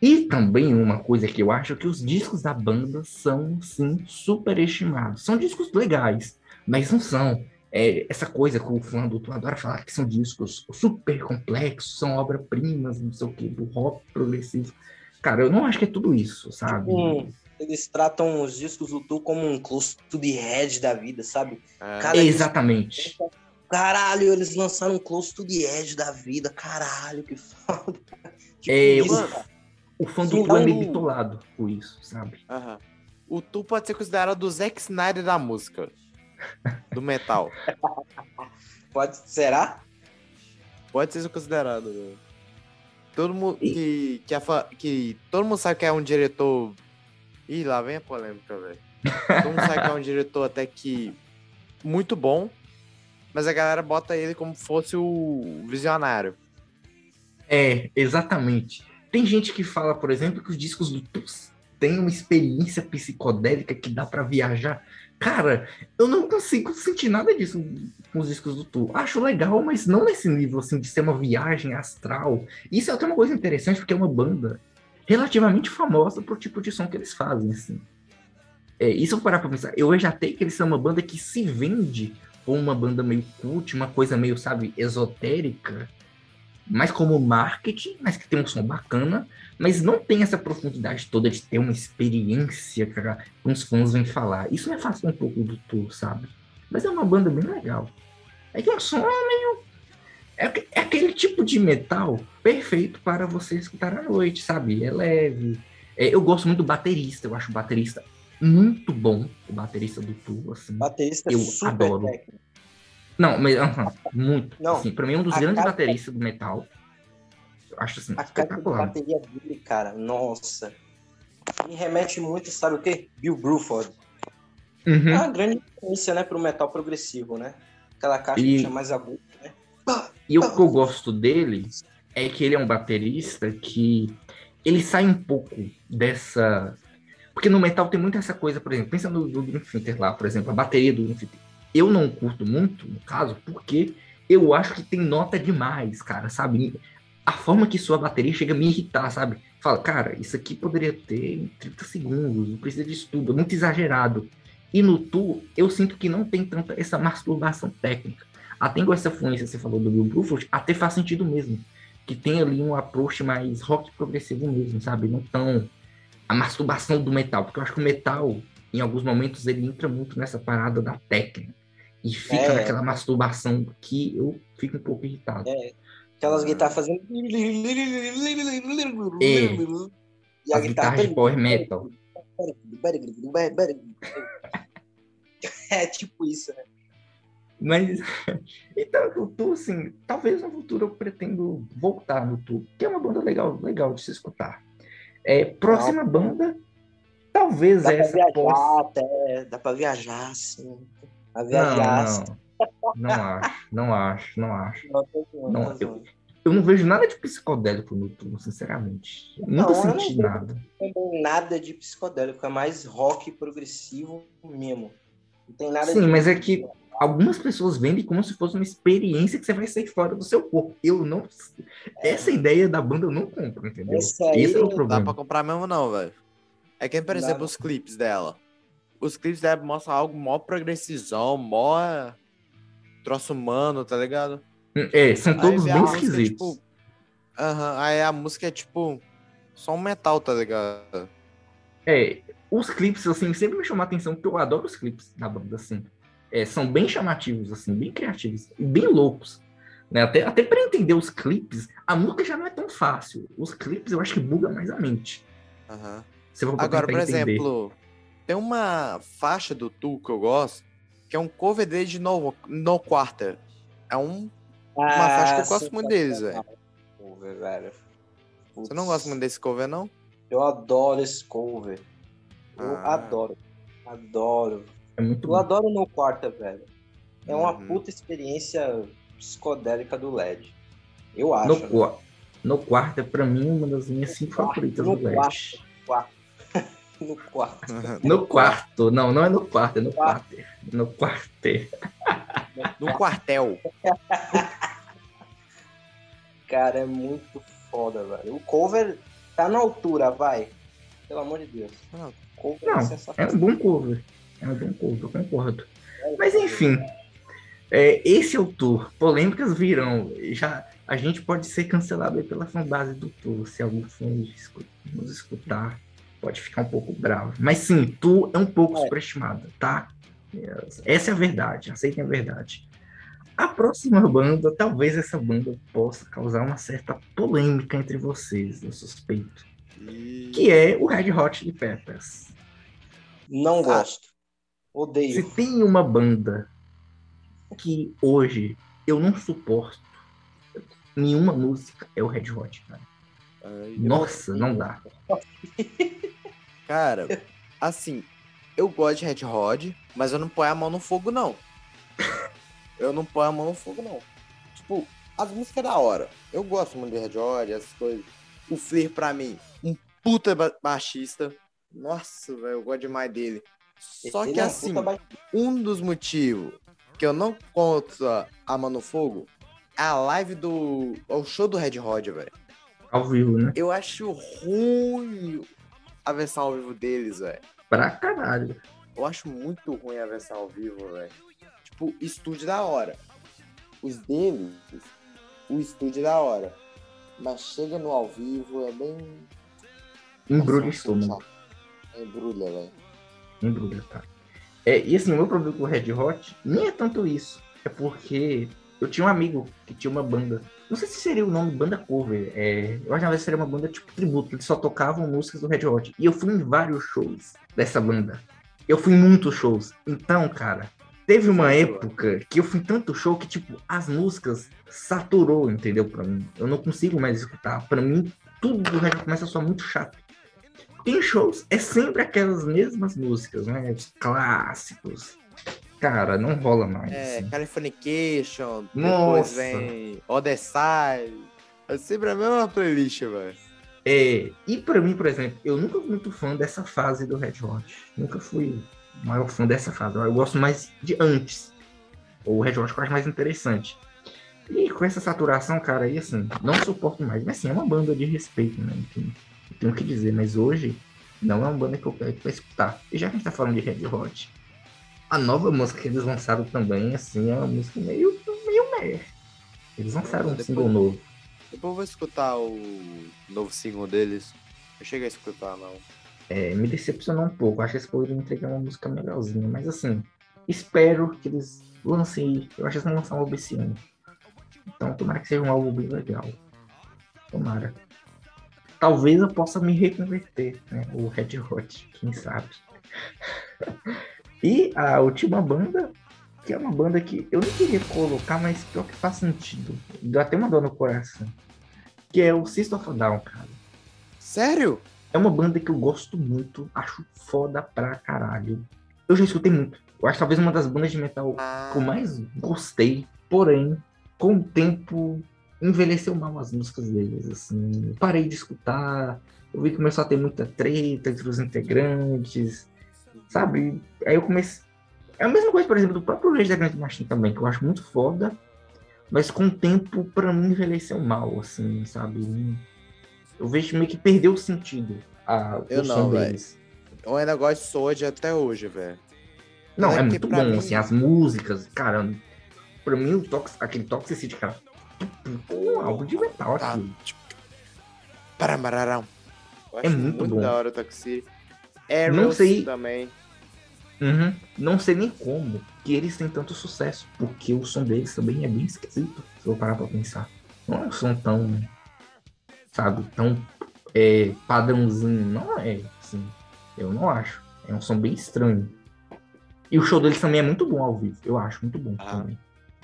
Speaker 2: E também uma coisa que eu acho é que os discos da banda são, sim, superestimados. São discos legais, mas não são é, essa coisa que o fã do Tu adora falar que são discos super complexos, são obras-primas, não sei o que, do rock progressivo. Cara, eu não acho que é tudo isso, sabe?
Speaker 3: Hum. Eles tratam os discos do Tu como um close to the head da vida, sabe?
Speaker 1: É.
Speaker 3: Cara,
Speaker 2: Exatamente.
Speaker 3: Caralho, eles lançaram um close to the edge da vida. Caralho, que foda. Tipo
Speaker 2: É,
Speaker 3: isso,
Speaker 1: mano.
Speaker 3: cara.
Speaker 2: O fã do
Speaker 3: Sim,
Speaker 2: Tu é meio bitolado com isso, sabe?
Speaker 1: Aham. O Tu pode ser considerado o Zack Snyder da música. Do metal.
Speaker 3: Pode, será?
Speaker 1: Pode ser considerado. né? Todo mundo que, que, a que todo mundo sabe que é um diretor. Ih, lá vem a polêmica, velho. Todo mundo sabe que é um diretor até que muito bom, mas a galera bota ele como fosse o visionário.
Speaker 2: É, exatamente. Tem gente que fala, por exemplo, que os discos do Tuss têm uma experiência psicodélica que dá pra viajar. Cara, eu não consigo sentir nada disso com os discos do Tu. Acho legal, mas não nesse nível assim de ser uma viagem astral. Isso é até uma coisa interessante porque é uma banda relativamente famosa pro tipo de som que eles fazem, assim. É, isso eu parar pra pensar. Eu já tenho que eles são uma banda que se vende uma banda meio cult, uma coisa meio, sabe, esotérica mais como marketing, mas que tem um som bacana, mas não tem essa profundidade toda de ter uma experiência cara, que os fãs vêm falar. Isso me afasta um pouco do tour, sabe? Mas é uma banda bem legal. É que o som é meio. É, é aquele tipo de metal perfeito para você escutar à noite, sabe? É leve. É, eu gosto muito do baterista, eu acho o baterista muito bom, o baterista do tour, assim.
Speaker 3: Baterista
Speaker 2: Eu adoro.
Speaker 3: técnico.
Speaker 2: Não, mas aham, muito.
Speaker 3: Não,
Speaker 2: assim, pra mim é um dos grandes
Speaker 3: caixa-
Speaker 2: bateristas do metal. Eu acho assim,
Speaker 3: A caixa de
Speaker 2: espetacular.
Speaker 3: bateria dele, cara, nossa. Me remete muito, sabe o quê? Bill Bruford. É
Speaker 2: Uhum.
Speaker 3: uma grande influência, né, pro metal progressivo, né? Aquela caixa
Speaker 2: E-
Speaker 3: que tinha mais agudo, né?
Speaker 2: E o que eu gosto dele é que ele é um baterista que ele sai um pouco dessa. Porque no metal tem muito essa coisa, por exemplo, pensa no, no lá, por exemplo, a bateria do Theater. Eu não curto muito, no caso, porque eu acho que tem nota demais, cara, sabe? A forma que sua bateria chega a me irritar, sabe? Fala, cara, isso aqui poderia ter em 30 segundos, não precisa de estudo, é muito exagerado. E no Tu, eu sinto que não tem tanta essa masturbação técnica até com essa influência que você falou do Bill Bruford, até faz sentido mesmo. Que tem ali um approach mais rock progressivo mesmo, sabe? Não tão a masturbação do metal, porque eu acho que o metal, em alguns momentos, ele entra muito nessa parada da técnica. E fica
Speaker 3: É.
Speaker 2: naquela masturbação que eu fico um pouco irritado.
Speaker 3: Aquelas guitarras fazendo. E
Speaker 2: As guitarras de power metal.
Speaker 3: É tipo isso, né?
Speaker 2: Mas, então, o Tu, assim, talvez no futuro eu pretendo voltar no Tu, que é uma banda legal, legal de se escutar. É, próxima banda, talvez
Speaker 3: Dá pra
Speaker 2: essa
Speaker 3: viajar
Speaker 2: possa...
Speaker 3: até. Dá pra viajar, assim. Pra viajar.
Speaker 2: Não, não, não acho, não acho, não acho.
Speaker 3: Não,
Speaker 2: Não, eu-. Eu não vejo nada de psicodélico no Tu, sinceramente. Nunca
Speaker 3: Não, eu não
Speaker 2: senti nada.
Speaker 3: Não tem nada de psicodélico, é mais rock progressivo mesmo. Não tem nada
Speaker 2: Sim, mas é que algumas pessoas vendem como se fosse uma experiência que você vai sair fora do seu corpo. Eu não. Essa ideia da banda eu não compro, entendeu? Esse é o
Speaker 3: dá
Speaker 1: Não dá
Speaker 2: problema.
Speaker 1: pra comprar mesmo, não, velho. É que, por exemplo, os clipes dela. Os clipes dela mostram algo mó progressivão, mó troço humano, tá ligado?
Speaker 2: É, são todos bem
Speaker 1: música,
Speaker 2: esquisitos.
Speaker 1: tipo, Aham, aí a música é tipo só um metal, tá ligado?
Speaker 2: É, os clipes, assim, sempre me chamam a atenção, porque eu adoro os clipes da banda, assim. É, são bem chamativos, assim, bem criativos e bem loucos. Né? Até, até para entender os clipes, a música já não é tão fácil. Os clipes eu acho que buga mais a mente. Pra
Speaker 1: Agora, por
Speaker 2: entender.
Speaker 1: exemplo, tem uma faixa do Tu que eu gosto, que é um cover dele de No, no Quarter. É um.
Speaker 3: Uma
Speaker 1: faixa que eu gosto muito deles, velho.
Speaker 3: Cover, velho.
Speaker 1: Você não gosta muito desse cover, não?
Speaker 3: Eu adoro esse cover. Eu
Speaker 1: Ah.
Speaker 3: adoro. Adoro.
Speaker 2: É muito
Speaker 3: Eu
Speaker 2: bom.
Speaker 3: adoro No Quarta, velho. É uma
Speaker 1: Uhum.
Speaker 3: puta experiência psicodélica do LED. Eu acho.
Speaker 2: No,
Speaker 3: né?
Speaker 2: no quarto, é pra mim, uma das minhas cinco
Speaker 3: quarto,
Speaker 2: favoritas
Speaker 3: no
Speaker 2: do LED.
Speaker 3: quarto. No quarto.
Speaker 2: No quarto. Não, não é no quarto, é no quarto. No quarto.
Speaker 1: No quartel.
Speaker 3: Cara, é muito foda, velho. O cover tá na altura, vai. Pelo amor de Deus.
Speaker 1: Ah,
Speaker 3: O cover
Speaker 2: Não,
Speaker 3: é
Speaker 2: É um bom cover. É um bom eu concordo. Mas enfim, É, esse é o tour. Polêmicas virão. Já, a gente pode ser cancelado aí pela fanbase do tour. Se algum fã nos escutar, pode ficar um pouco bravo. Mas sim, tu é um pouco
Speaker 1: É.
Speaker 2: superestimada, tá? Essa é a verdade. Aceitem a verdade. A próxima banda, talvez essa banda possa causar uma certa polêmica entre vocês, eu suspeito.
Speaker 1: E...
Speaker 2: Que é o Red Hot Chili Peppers.
Speaker 3: Não
Speaker 1: Ah.
Speaker 3: Gosto.
Speaker 2: Se
Speaker 3: Odeio.
Speaker 2: tem uma banda que hoje eu não suporto nenhuma música, é o Red Hot, cara.
Speaker 1: Ai,
Speaker 2: Nossa, não dá.
Speaker 1: Cara, assim, eu gosto de Red Hot, mas eu não ponho a mão no fogo, não. Eu não ponho a mão no fogo, não. Tipo, as músicas é da hora. Eu gosto muito de Red Hot, essas coisas. O Flair, pra mim, um puta ba- baixista. Nossa, velho, eu gosto demais dele. Só
Speaker 3: Ele
Speaker 1: que
Speaker 3: é
Speaker 1: assim, um dos motivos que eu não conto a- a mão no fogo é a live do. é o show do Red Hot, velho.
Speaker 2: Ao vivo, né?
Speaker 1: Eu acho ruim a versão ao vivo deles, velho.
Speaker 2: Pra caralho.
Speaker 1: Eu acho muito ruim a versão ao vivo, velho. Tipo, estúdio da hora. Os deles, o estúdio da hora. Mas chega no ao vivo, é bem.
Speaker 2: Embrulha o estômago.
Speaker 1: Embrulha, velho.
Speaker 2: Embrulha, tá? É, e assim, o meu problema com o Red Hot nem é tanto isso. É porque eu tinha um amigo que tinha uma banda. Não sei se seria o nome banda cover. É, eu acho que seria uma banda tipo tributo. Eles só tocavam músicas do Red Hot. E eu fui em vários shows dessa banda. Eu fui em muitos shows. Então, cara, teve uma época que eu fui em tanto show que, tipo, as músicas saturou, entendeu? Pra mim. Eu não consigo mais escutar. Pra mim, tudo do Red Hot começa a soar muito chato. Em shows, é sempre aquelas mesmas músicas, né? Os clássicos. Cara, não rola mais.
Speaker 1: É,
Speaker 2: assim.
Speaker 1: Californication, depois vem Odessai. É sempre a mesma playlist, velho.
Speaker 2: É, e pra mim, por exemplo, eu nunca fui muito fã dessa fase do Red Hot. Nunca fui o maior fã dessa fase. Eu gosto mais de antes. O Red Hot eu acho mais interessante. E com essa saturação, cara, aí assim, não suporto mais. Mas assim, é uma banda de respeito, né? Enfim, tenho o que dizer. Mas hoje, não é uma banda que eu quero pra escutar. E já que a gente tá falando de Red Hot, a nova música que eles lançaram também, assim, é uma música meio, meio meh. Eles lançaram um
Speaker 1: Depois-
Speaker 2: single novo.
Speaker 1: Depois eu vou escutar o novo single deles. Eu cheguei a escutar, não.
Speaker 2: É, me decepcionou um pouco. Acho que eles poderiam entregar uma música melhorzinha. Mas assim, espero que eles lancem. Eu acho que eles vão lançar um álbum esse ano. Então, tomara que seja um álbum bem legal. Tomara. Talvez eu possa me reconverter, né? O Red Hot, quem sabe. e a última banda, que é uma banda que eu nem queria colocar, mas pior que faz sentido. Deu até uma dor no coração. Que é o System of a Down, cara.
Speaker 1: Sério?
Speaker 2: É uma banda que eu gosto muito, acho foda pra caralho. Eu já escutei muito. Eu acho talvez uma das bandas de metal que eu mais gostei, porém, com o tempo, envelheceu mal as músicas deles, assim. Parei de escutar, eu vi que começou a ter muita treta entre os integrantes, sabe? Aí eu comecei... É a mesma coisa, por exemplo, do próprio Rage da Grande Machine também, que eu acho muito foda, mas com o tempo, pra mim, envelheceu mal, assim, sabe? Eu vejo meio que perdeu o sentido a,
Speaker 1: Eu
Speaker 2: o
Speaker 1: não, velho. Eu ainda gosto de Sword até hoje, velho.
Speaker 2: Não,
Speaker 1: É
Speaker 2: é, muito bom,
Speaker 1: mim-
Speaker 2: assim, as músicas, cara. Pra mim, o Tox, aquele Toxicity, cara. Um álbum de metal
Speaker 1: Tá. Eu
Speaker 2: É
Speaker 1: acho
Speaker 2: muito bom.
Speaker 1: da hora o Taxi. Arrows
Speaker 2: Não sei-
Speaker 1: também.
Speaker 2: Uhum. Não sei nem como que eles têm tanto sucesso, porque o som deles também é bem esquisito, se eu parar pra pensar. Não é um som tão, sabe, tão é, padrãozinho. Não é, assim, eu não acho. É um som bem estranho. E o show deles também é muito bom ao vivo, eu acho muito bom
Speaker 1: Ah.
Speaker 2: também.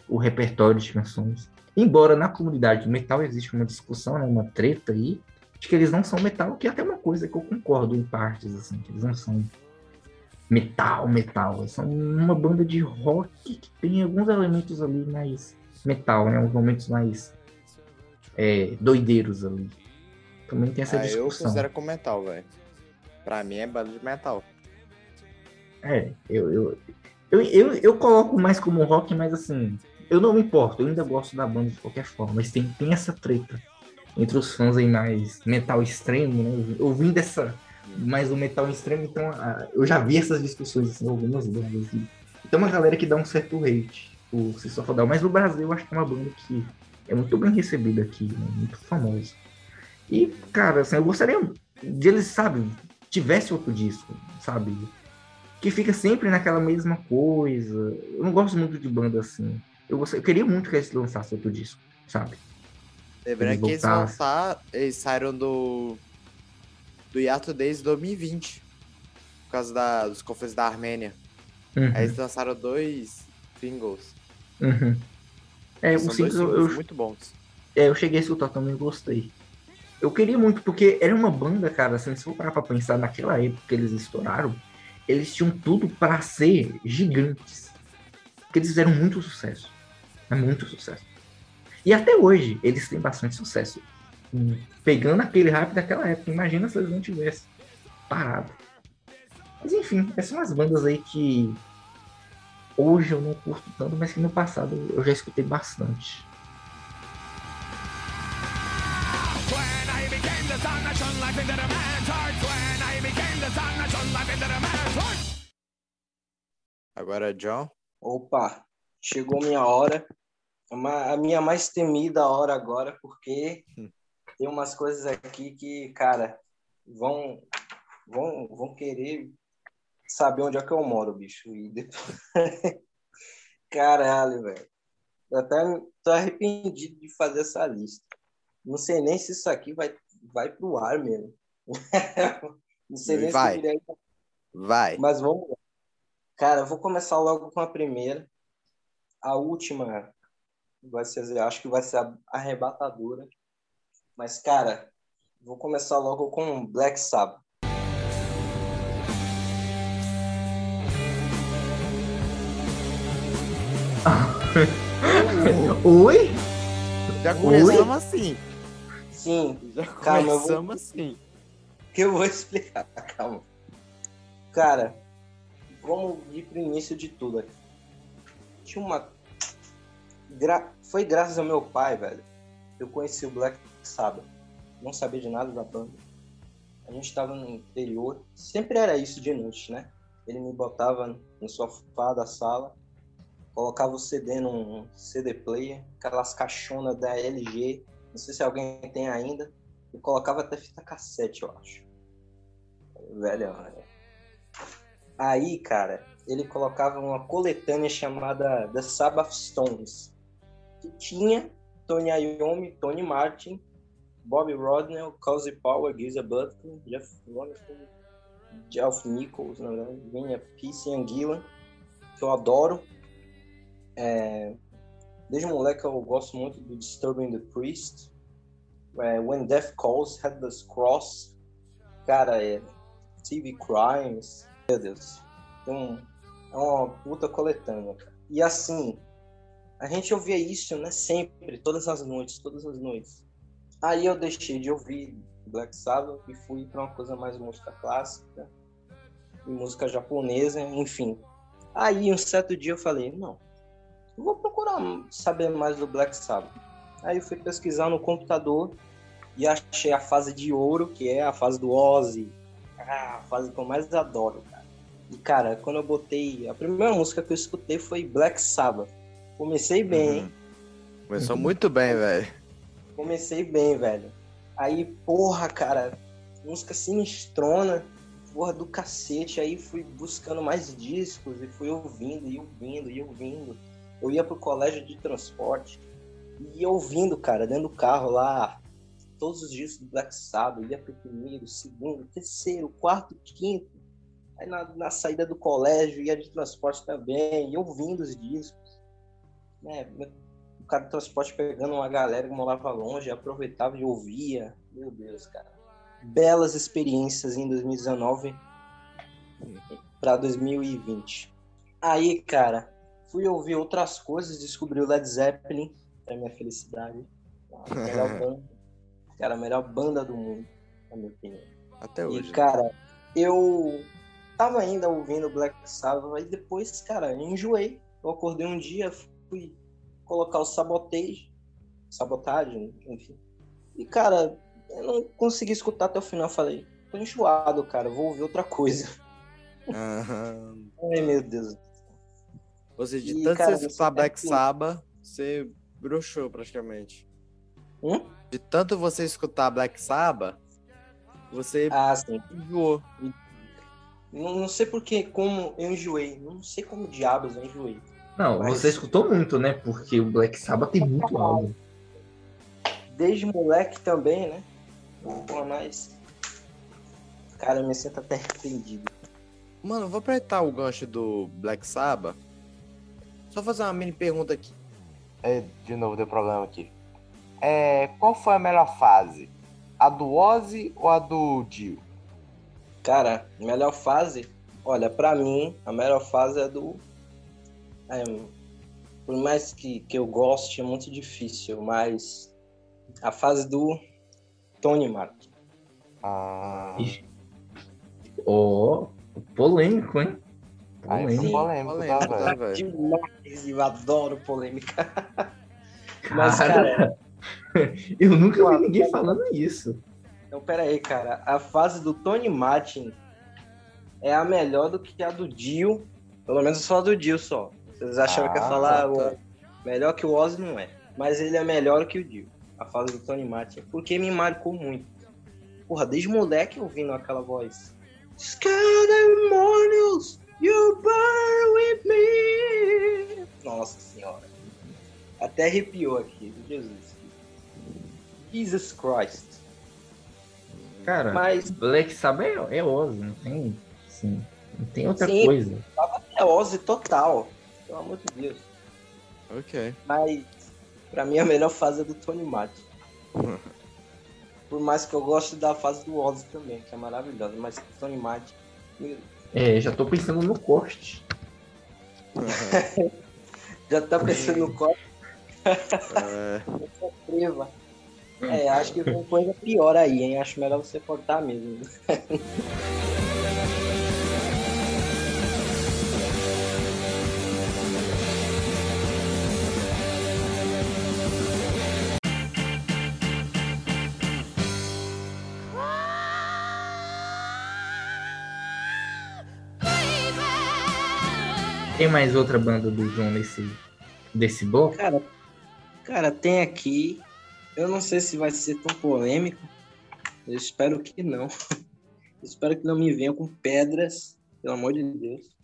Speaker 2: O repertório de canções. Embora na comunidade do metal existe uma discussão, né, uma treta aí, de que eles não são metal, que é até uma coisa que eu concordo em partes, assim, que eles não são metal, metal. Eles são uma banda de rock que tem alguns elementos ali mais metal, né? Uns momentos mais é, doideiros ali. Também tem essa
Speaker 1: Ah, eu
Speaker 2: discussão.
Speaker 1: considero como metal, velho. Pra mim é banda de metal.
Speaker 2: É, eu, eu, eu, eu, eu coloco mais como rock, mas assim, eu não me importo, eu ainda gosto da banda de qualquer forma, mas tem, tem essa treta entre os fãs aí mais metal extremo, né? Eu vim dessa mais do metal extremo, então ah, eu já vi essas discussões assim, algumas. E tem uma galera que dá um certo hate. o System of a Down, mas no Brasil eu acho que é uma banda que é muito bem recebida aqui, né? muito famosa. E, cara, assim, eu gostaria de eles, sabe, tivesse outro disco, sabe? Que fica sempre naquela mesma coisa. Eu não gosto muito de banda assim. Eu, gost... eu queria muito que eles lançassem outro disco, sabe?
Speaker 1: Lembrando que eles, lançaram, eles saíram do, do hiato desde 2020. Por causa da, dos conflitos da Armênia.
Speaker 2: Uhum,
Speaker 1: Aí eles lançaram dois singles.
Speaker 2: uhum. É,
Speaker 1: São
Speaker 2: o
Speaker 1: dois
Speaker 2: singles eu,
Speaker 1: singles
Speaker 2: eu,
Speaker 1: muito bons.
Speaker 2: é, eu cheguei a escutar também, gostei. Eu queria muito, porque era uma banda, cara, assim, se for parar pra pensar, naquela época que eles estouraram, eles tinham tudo para ser gigantes. Porque eles fizeram muito sucesso. É muito sucesso. E até hoje, eles têm bastante sucesso. Pegando aquele hype daquela época. Imagina se eles não tivessem parado. Mas enfim, essas são as bandas aí que hoje eu não curto tanto, mas que no passado eu já escutei bastante.
Speaker 1: Agora, John.
Speaker 3: Opa, chegou minha hora. Uma- a minha mais temida hora agora, porque tem umas coisas aqui que, cara, vão, vão, vão querer saber onde é que eu moro, bicho. E depois... Caralho, velho. Eu até tô arrependido de fazer essa lista. Não sei nem se isso aqui vai, vai pro ar mesmo. Não sei nem
Speaker 1: Vai.
Speaker 3: se diria
Speaker 1: Vai.
Speaker 3: mas vamos lá. Cara, eu vou começar logo com a primeira. A última vai ser, acho que vai ser arrebatadora. Mas, cara, vou começar logo com Black Sabbath.
Speaker 2: Oi?
Speaker 1: Já começamos assim.
Speaker 3: Sim,
Speaker 1: Já
Speaker 3: Calma, eu vou-
Speaker 1: começamos assim.
Speaker 3: que eu vou explicar, calma. Cara, vamos ir pro início de tudo aqui. Tinha uma. Gra... Foi graças ao meu pai, velho. Eu conheci o Black Sabbath. Não sabia de nada da banda. A gente tava no interior. Sempre era isso de noite, né? Ele me botava no sofá da sala, colocava o CD num CD player, aquelas caixonas da LG. Não sei se alguém tem ainda. E colocava até fita cassete, eu acho. Velho, olha. Aí, cara, ele colocava uma coletânea chamada The Sabbath Stones, que tinha Tony Iommi, Tony Martin, Bobby Rodnell, Cozy Power, Geezer Butler, Jeff Lonergan, Jeff Nichols, na verdade, vinha Peace Ian Gillan, que eu adoro. É, Desde moleque eu gosto muito do Disturbing the Priest, é, When Death Calls, Headless Cross, cara, é TV Crimes, meu Deus. Então, é uma puta coletânea. E assim, a gente ouvia isso, né? Sempre, todas as noites, todas as noites. Aí eu deixei de ouvir Black Sabbath e fui pra uma coisa mais música clássica e música japonesa, enfim. Aí um certo dia eu falei, não, eu vou procurar saber mais do Black Sabbath. Aí eu fui pesquisar no computador e achei a fase de ouro, que é a fase do Ozzy. Ah, a fase que eu mais adoro, cara. E, cara, quando eu botei... A primeira música que eu escutei foi Black Sabbath. Comecei bem, hein?
Speaker 1: Começou muito bem, velho.
Speaker 3: Comecei bem, velho. Aí, porra, cara, música sinistrona, porra do cacete. Aí fui buscando mais discos e fui ouvindo, e ouvindo, e ouvindo. Eu ia pro colégio de transporte e ia ouvindo, cara, dentro do carro lá, todos os discos do Black Sabbath. Ia pro primeiro, segundo, terceiro, quarto, quinto. Aí na, na saída do colégio ia de transporte também, e ouvindo os discos. Né, o cara do transporte pegando uma galera que morava longe, aproveitava e ouvia. Meu Deus, cara. Belas experiências em 2019 para 2020. Aí, cara, fui ouvir outras coisas, descobri o Led Zeppelin, pra minha felicidade. A melhor banda, cara, a melhor banda do mundo, na minha opinião.
Speaker 1: Até
Speaker 3: E,
Speaker 1: hoje.
Speaker 3: cara, eu tava ainda ouvindo Black Sabbath, aí depois, cara, eu enjoei. Eu acordei um dia, fui colocar o Sabotage, Sabotagem, enfim. E, cara, eu não consegui escutar até o final. Falei, tô enjoado, cara, vou ouvir outra coisa.
Speaker 1: Aham.
Speaker 3: Ai, meu Deus.
Speaker 1: Ou seja, de
Speaker 3: E,
Speaker 1: tanto
Speaker 3: cara,
Speaker 1: você escutar
Speaker 3: tem
Speaker 1: Black
Speaker 3: que-
Speaker 1: Sabbath, você broxou praticamente.
Speaker 3: Hum?
Speaker 1: De tanto você escutar Black Sabbath, você
Speaker 3: Ah,
Speaker 1: enjoou.
Speaker 3: Não, não sei porque, como eu enjoei. Não sei como diabos eu enjoei.
Speaker 2: Não,
Speaker 3: Mas-
Speaker 2: você escutou muito, né? Porque o Black Sabbath tem muito álbum.
Speaker 3: Desde moleque também, né? Pô, mas. Cara, eu me sinto até arrependido.
Speaker 1: Mano, vou aproveitar o gancho do Black Sabbath. Só fazer uma mini pergunta aqui.
Speaker 4: É, de novo, deu problema aqui. É, qual foi a melhor fase? A do Ozzy ou a do Dio?
Speaker 3: Cara, melhor fase. Olha, pra mim, a melhor fase é do. É, por mais que, que eu goste, é muito difícil, mas. A fase do Tony Mark.
Speaker 4: Ah.
Speaker 2: Ó, polêmico, hein? Polêmico.
Speaker 4: polêmico,
Speaker 1: Polêmico,
Speaker 4: tá,
Speaker 1: tá,
Speaker 4: velho?
Speaker 1: velho?
Speaker 3: Demais, eu adoro polêmica. Mas, cara,
Speaker 2: Cara, eu nunca vi ninguém falando isso.
Speaker 3: Então, pera aí, cara. A fase do Tony Martin é a melhor do que a do Dio. Pelo menos só a do Dio só. Vocês acharam que ia
Speaker 4: Ah,
Speaker 3: falar
Speaker 1: tá, tá.
Speaker 3: melhor que o Ozzy não é. Mas ele é melhor que o Dio. A fase do Tony Martin. Porque me marcou muito. Porra, desde moleque ouvindo aquela voz. Mornings, you burn with me. Nossa senhora. Até arrepiou aqui. Jesus. Jesus Christ.
Speaker 2: Cara,
Speaker 3: Mas
Speaker 2: Black Sabbath é, é Ozzy, não tem, assim, não tem outra
Speaker 3: Sim.
Speaker 2: coisa.
Speaker 3: é Ozzy total. Pelo amor de Deus.
Speaker 1: Ok.
Speaker 3: Mas pra mim a melhor fase é do Tony Martin. Por mais que eu goste da fase do Ozzy também, que é maravilhosa. Mas o Tony Martin.
Speaker 2: É, já tô pensando no corte.
Speaker 3: Já tá pensando no
Speaker 1: É,
Speaker 3: treva. É, acho que tem coisa pior aí, hein? Acho melhor você cortar mesmo.
Speaker 2: Tem mais outra banda do João nesse desse bloco?
Speaker 3: Cara, cara, tem aqui. Eu não sei se vai ser tão polêmico. Eu espero que não. Eu espero que não me venham com pedras, pelo amor de Deus.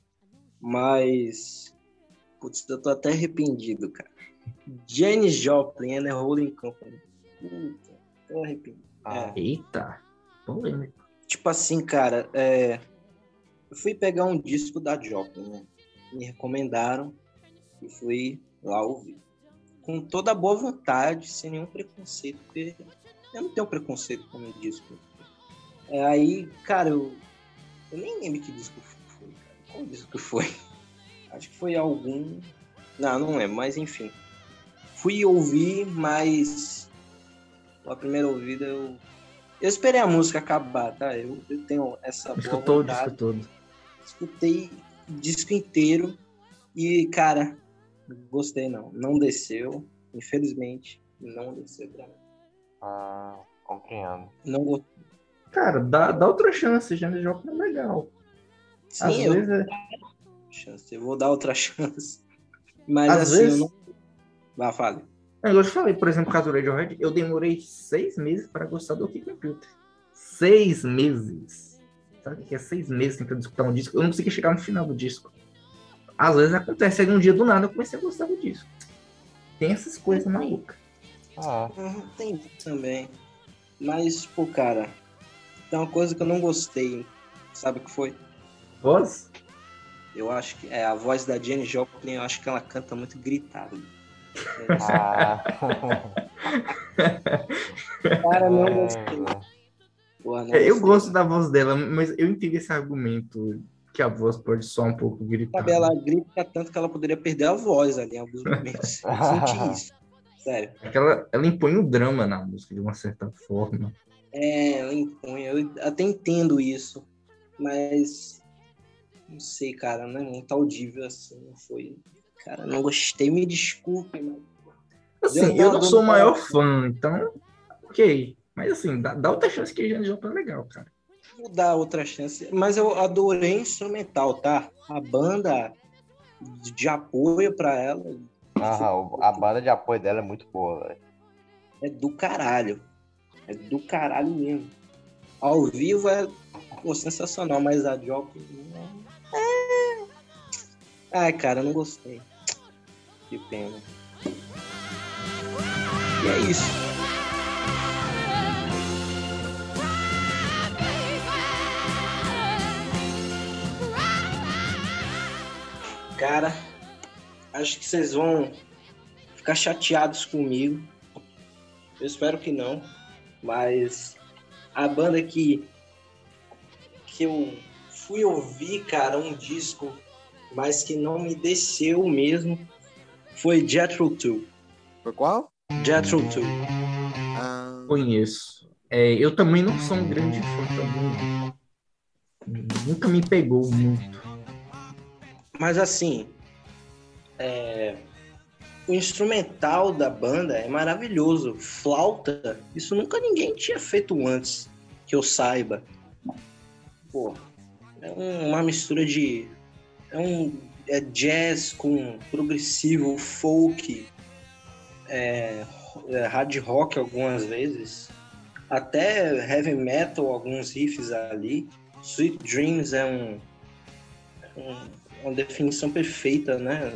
Speaker 3: Mas. Putz, eu tô até arrependido, cara. Janis Joplin and the Rolling Company. Puta, tô arrependido.
Speaker 4: Ah,
Speaker 2: Eita, polêmico.
Speaker 3: Tipo assim, cara, é... eu fui pegar um disco da Joplin, né? Me recomendaram e fui lá ouvir. Com toda a boa vontade, sem nenhum preconceito, porque eu não tenho preconceito com o disco. É, aí, cara, eu... eu nem lembro que disco foi, cara. Qual disco foi? Acho que foi algum. Não, não lembro, mas enfim. Fui ouvir, mas a primeira ouvida eu. Eu esperei a música acabar, tá? Eu, eu tenho essa
Speaker 2: Escutou o disco todo.
Speaker 3: escutei disco inteiro e, cara, gostei não. Não desceu, infelizmente, não desceu pra mim.
Speaker 4: ah, compreendo.
Speaker 3: Não gostei.
Speaker 2: Cara, dá, dá outra chance, Janis Joplin é legal. Às
Speaker 3: Sim, eu
Speaker 2: vezes é-
Speaker 3: chance, eu vou dar outra chance. Mas
Speaker 2: Às
Speaker 3: assim,
Speaker 2: vezes-
Speaker 3: eu não. Vá, fale.
Speaker 2: É, Eu te falei, por exemplo, caso do Radiohead, eu demorei seis meses para gostar do OK Computer. Seis meses. Sabe que é seis meses tentando escutar um disco? Eu não consegui chegar no final do disco. Às vezes acontece, aí um dia do nada eu comecei a gostar do disco. Tem essas coisas malucas.
Speaker 4: Ah,
Speaker 3: Uhum, Tem isso também. Mas, pô, cara, tem uma coisa que eu não gostei. Sabe o que foi?
Speaker 2: Voz?
Speaker 3: Eu acho que é a voz da Jenny Joplin, eu acho que ela canta muito gritado.
Speaker 4: ah.
Speaker 3: Cara, não
Speaker 4: É,
Speaker 3: gostei. Porra, não
Speaker 2: É, eu
Speaker 3: gostei.
Speaker 2: gosto da voz dela, mas eu entendo esse argumento que a voz pode soar um pouco.
Speaker 3: Sabe, ela grita tanto que ela poderia perder a voz ali em alguns momentos. Eu senti isso. Sério.
Speaker 2: É ela, ela impõe o drama na música de uma certa forma.
Speaker 3: É, ela impõe. Eu até entendo isso. Mas. Não sei, cara. Não é muito audível assim. Não foi. Cara, não gostei. Me desculpe, mas.
Speaker 2: Assim,
Speaker 3: Deu-
Speaker 2: eu não sou o maior fã, então, ok. Mas assim, dá, dá outra chance que a Janis Joplin é legal, cara.
Speaker 3: Vou dar outra chance. Mas eu adorei instrumental, tá? A banda. de, de apoio pra ela.
Speaker 4: Aham, a banda de apoio dela é muito boa, velho.
Speaker 3: É do caralho. É do caralho mesmo. Ao vivo é pô, sensacional, mas a Jock. É... Ai, cara, eu não gostei. Que pena. E é isso. Cara, acho que vocês vão ficar chateados comigo. Eu espero que não. Mas a banda que, que eu fui ouvir, cara, um disco, mas que não me desceu mesmo, foi Jethro Tull.
Speaker 1: Foi qual?
Speaker 3: Jethro Tull.
Speaker 1: Ah,
Speaker 2: Conheço. É, eu também não sou um grande fã também. Nunca me pegou muito.
Speaker 3: Mas assim, é, o instrumental da banda é maravilhoso. Flauta, isso nunca ninguém tinha feito antes, que eu saiba. Pô, é um- uma mistura de. É um é jazz com progressivo, folk, é, é, hard rock algumas vezes, até heavy metal, alguns riffs ali. Sweet Dreams é um, um- uma definição perfeita, né?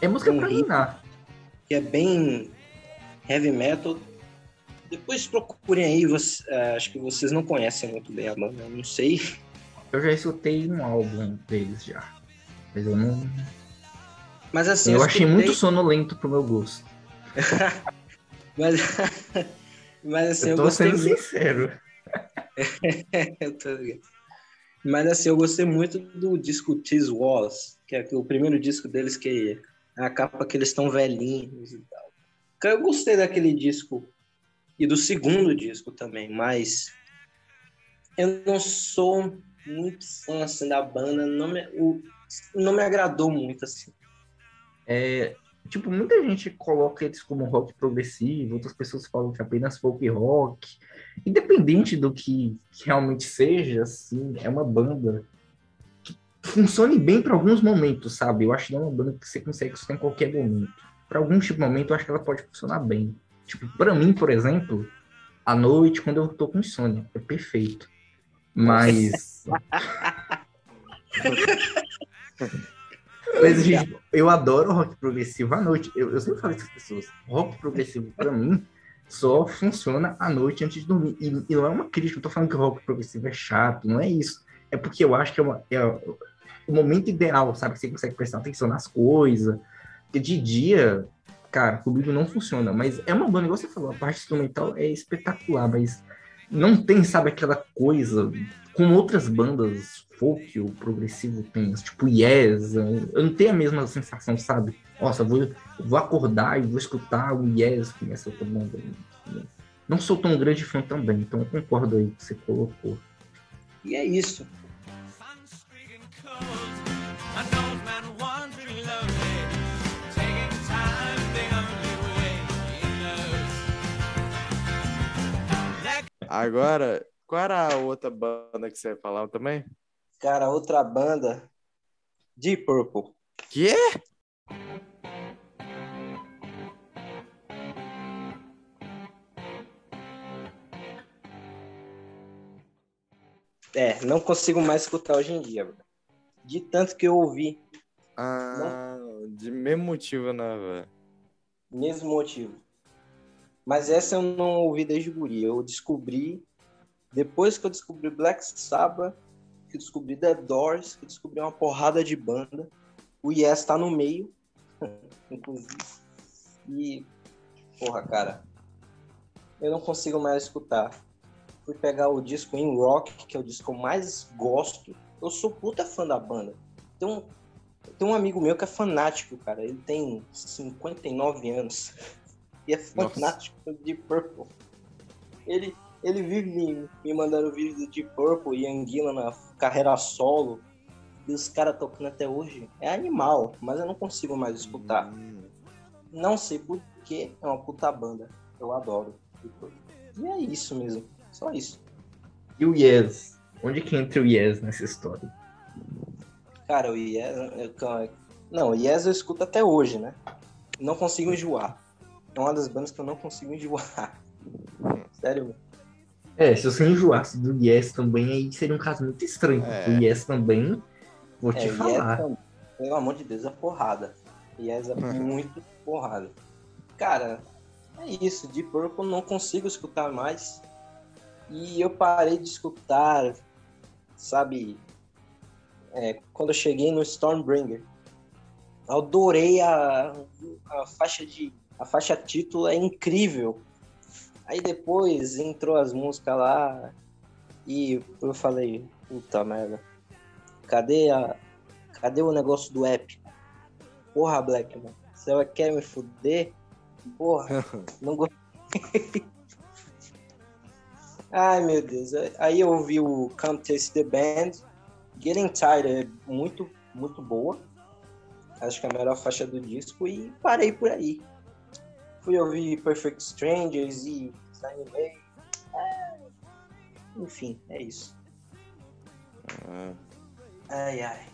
Speaker 2: É música
Speaker 3: Um
Speaker 2: pra
Speaker 3: riff.
Speaker 2: ninar.
Speaker 3: que é bem heavy metal. Depois procurem aí, você- é, acho que vocês não conhecem muito bem a banda, eu não sei.
Speaker 2: Eu já escutei um álbum deles já. Mas eu não.
Speaker 3: Mas assim,
Speaker 2: eu achei
Speaker 3: escutei-
Speaker 2: muito sonolento pro meu gosto.
Speaker 3: Mas, mas assim, eu,
Speaker 2: eu tô
Speaker 3: gostei
Speaker 2: sendo
Speaker 3: muito.
Speaker 2: sincero.
Speaker 3: Eu tô ligado. Mas assim, eu gostei muito do disco Tease Walls, que é o primeiro disco deles que é a capa que eles estão velhinhos e tal. Cara, Eu gostei daquele disco e do segundo disco também, mas eu não sou muito fã assim, da banda, não me, o- não me agradou muito assim.
Speaker 2: É, tipo, muita gente coloca eles como rock progressivo, outras pessoas falam que é apenas folk rock. Independente do que, que realmente seja, assim, é uma banda que funcione bem para alguns momentos, sabe? Eu acho que não é uma banda que você consegue escutar em qualquer momento. Para algum tipo de momento, eu acho que ela pode funcionar bem. Tipo, para mim, por exemplo, à noite, quando eu tô com insônia, é perfeito. Mas. Mas, gente, eu adoro rock progressivo à noite. Eu, eu sempre falo isso para as pessoas. Rock progressivo, para mim, só funciona à noite antes de dormir. E, e não é uma crítica, eu tô falando que o rock progressivo é chato, não é isso. É porque eu acho que é, uma- é o momento ideal, sabe? Que você consegue prestar atenção nas coisas. Porque de dia, cara, comigo não funciona. Mas é uma banda, igual você falou, a parte instrumental é espetacular, mas não tem, sabe, aquela coisa como outras bandas folk ou progressivo tem, tipo Yes, eu não tenho a mesma sensação, sabe? Nossa, vou, vou acordar e vou escutar o Yes com essa outra banda. Não sou tão grande fã também, então eu concordo aí com que você colocou.
Speaker 3: E é isso.
Speaker 1: Agora, qual era a outra banda que você ia falar também?
Speaker 3: Cara, outra banda, Deep Purple.
Speaker 1: Que?
Speaker 3: É, não consigo mais escutar hoje em dia. bro. De tanto que eu ouvi,
Speaker 1: Ah, de mesmo motivo, né, velho?
Speaker 3: mesmo motivo. Mas essa eu não ouvi desde guri. Eu descobri, depois que eu descobri Black Sabbath, que descobri The Doors, que descobri uma porrada de banda. O Yes tá no meio, inclusive. E, porra, cara, eu não consigo mais escutar. Fui pegar o disco In Rock, que é o disco que eu mais gosto. Eu sou puta fã da banda. Tem um amigo meu que é fanático, cara. Ele tem 59 anos. E é
Speaker 1: Nossa.
Speaker 3: fanático de Purple. Ele, ele vive me, me mandando vídeo do Deep Purple e Anguila na carreira solo. E os caras tocando até hoje. É animal, mas eu não consigo mais escutar.
Speaker 1: Hum.
Speaker 3: Não sei porquê, é uma puta banda. Eu adoro. E é isso mesmo. Só isso.
Speaker 2: E o Yes? Onde que entra o Yes nessa história?
Speaker 3: Cara, o Yes, eu- Não, Yes eu escuto até hoje, né? Não consigo enjoar. É uma das bandas que eu não consigo enjoar. Sério.
Speaker 2: É, se você enjoasse do Yes também, aí seria um caso muito estranho.
Speaker 1: É.
Speaker 2: Porque o Yes também, vou te
Speaker 3: É,
Speaker 2: falar.
Speaker 3: Yes, pelo amor de Deus, é porrada. Yes é
Speaker 1: Uhum.
Speaker 3: muito porrada. Cara, é isso. Deep Purple não consigo escutar mais. E eu parei de escutar, sabe? é, quando eu cheguei no Stormbringer. Eu adorei a, a faixa de. A faixa título é incrível. Aí depois entrou as músicas lá e eu falei, puta merda. Cadê a. Cadê o negócio do épico? Porra, Black, mano. Você quer me fuder? Porra, não gostei. Ai, meu Deus. Aí eu ouvi o Come Taste the Band. Getting Tired é muito, muito boa. Acho que é a melhor faixa do disco. E parei por aí. Fui ouvir Perfect Strangers e Sign Way. É... Enfim, é isso.
Speaker 1: Ah,
Speaker 3: Ai, ai.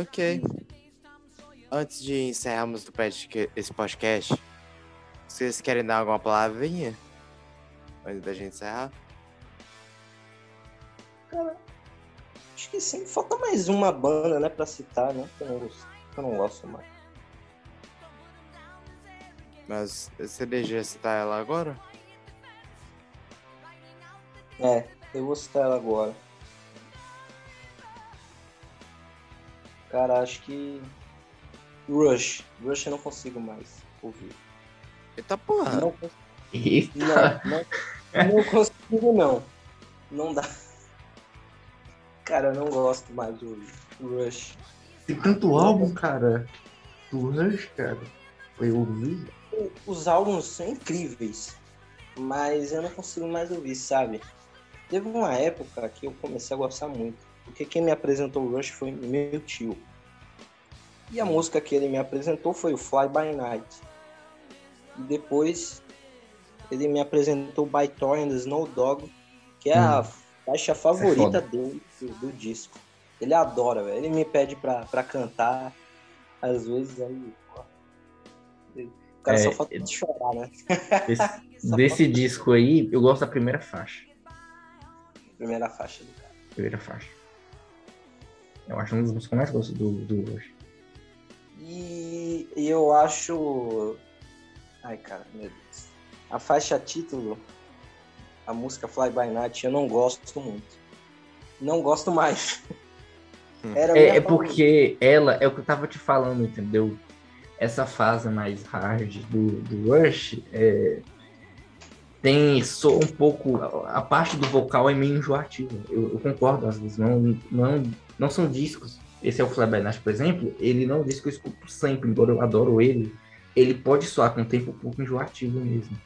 Speaker 1: Ok. Antes de encerrarmos esse podcast, vocês querem dar alguma palavrinha? Antes da gente encerrar?
Speaker 3: Acho que sim. Falta mais uma banda, né, pra citar, né? Que eu não, gosto- que eu não gosto mais.
Speaker 1: Mas você deixa citar ela agora?
Speaker 3: É, eu vou citar ela agora. Cara, acho que. Rush. Rush eu não consigo mais ouvir.
Speaker 1: Eita porra!
Speaker 3: Não, cons-
Speaker 2: Eita.
Speaker 3: não, não, não consigo, não. Não dá. Cara, eu não gosto mais do Rush.
Speaker 2: Tem tanto álbum, cara. Do Rush, cara. Foi ouvir.
Speaker 3: O- Os álbuns são incríveis, mas eu não consigo mais ouvir, sabe? Teve uma época que eu comecei a gostar muito, porque quem me apresentou o Rush foi meu tio. E a música que ele me apresentou foi o Fly By Night. E depois ele me apresentou By Thor and the Snow Dog, que é a faixa favorita
Speaker 2: foda.
Speaker 3: dele do, do disco. Ele adora, velho. Ele me pede pra, pra cantar, às vezes aí. ó. O cara
Speaker 2: É,
Speaker 3: só falta de chorar, né?
Speaker 2: Desse, desse disco aí, eu gosto da primeira faixa.
Speaker 3: Primeira faixa do cara.
Speaker 2: Primeira faixa. Eu acho uma das músicas que eu mais gosto do, do Rush.
Speaker 3: E, eu acho. Ai, cara, meu Deus. A faixa título, a música Fly By Night, eu não gosto muito. Não gosto mais. Era a minha
Speaker 2: É, é porque ela, é o que eu tava te falando, entendeu? Essa fase mais hard do, do Rush é, tem só um pouco. A, a parte do vocal é meio enjoativa. Eu, eu concordo, às vezes. Não, não, não são discos. Esse é o Night, por exemplo. Ele não é um disco que eu escuto sempre, embora eu adoro ele. Ele pode soar com o tempo um pouco enjoativo mesmo.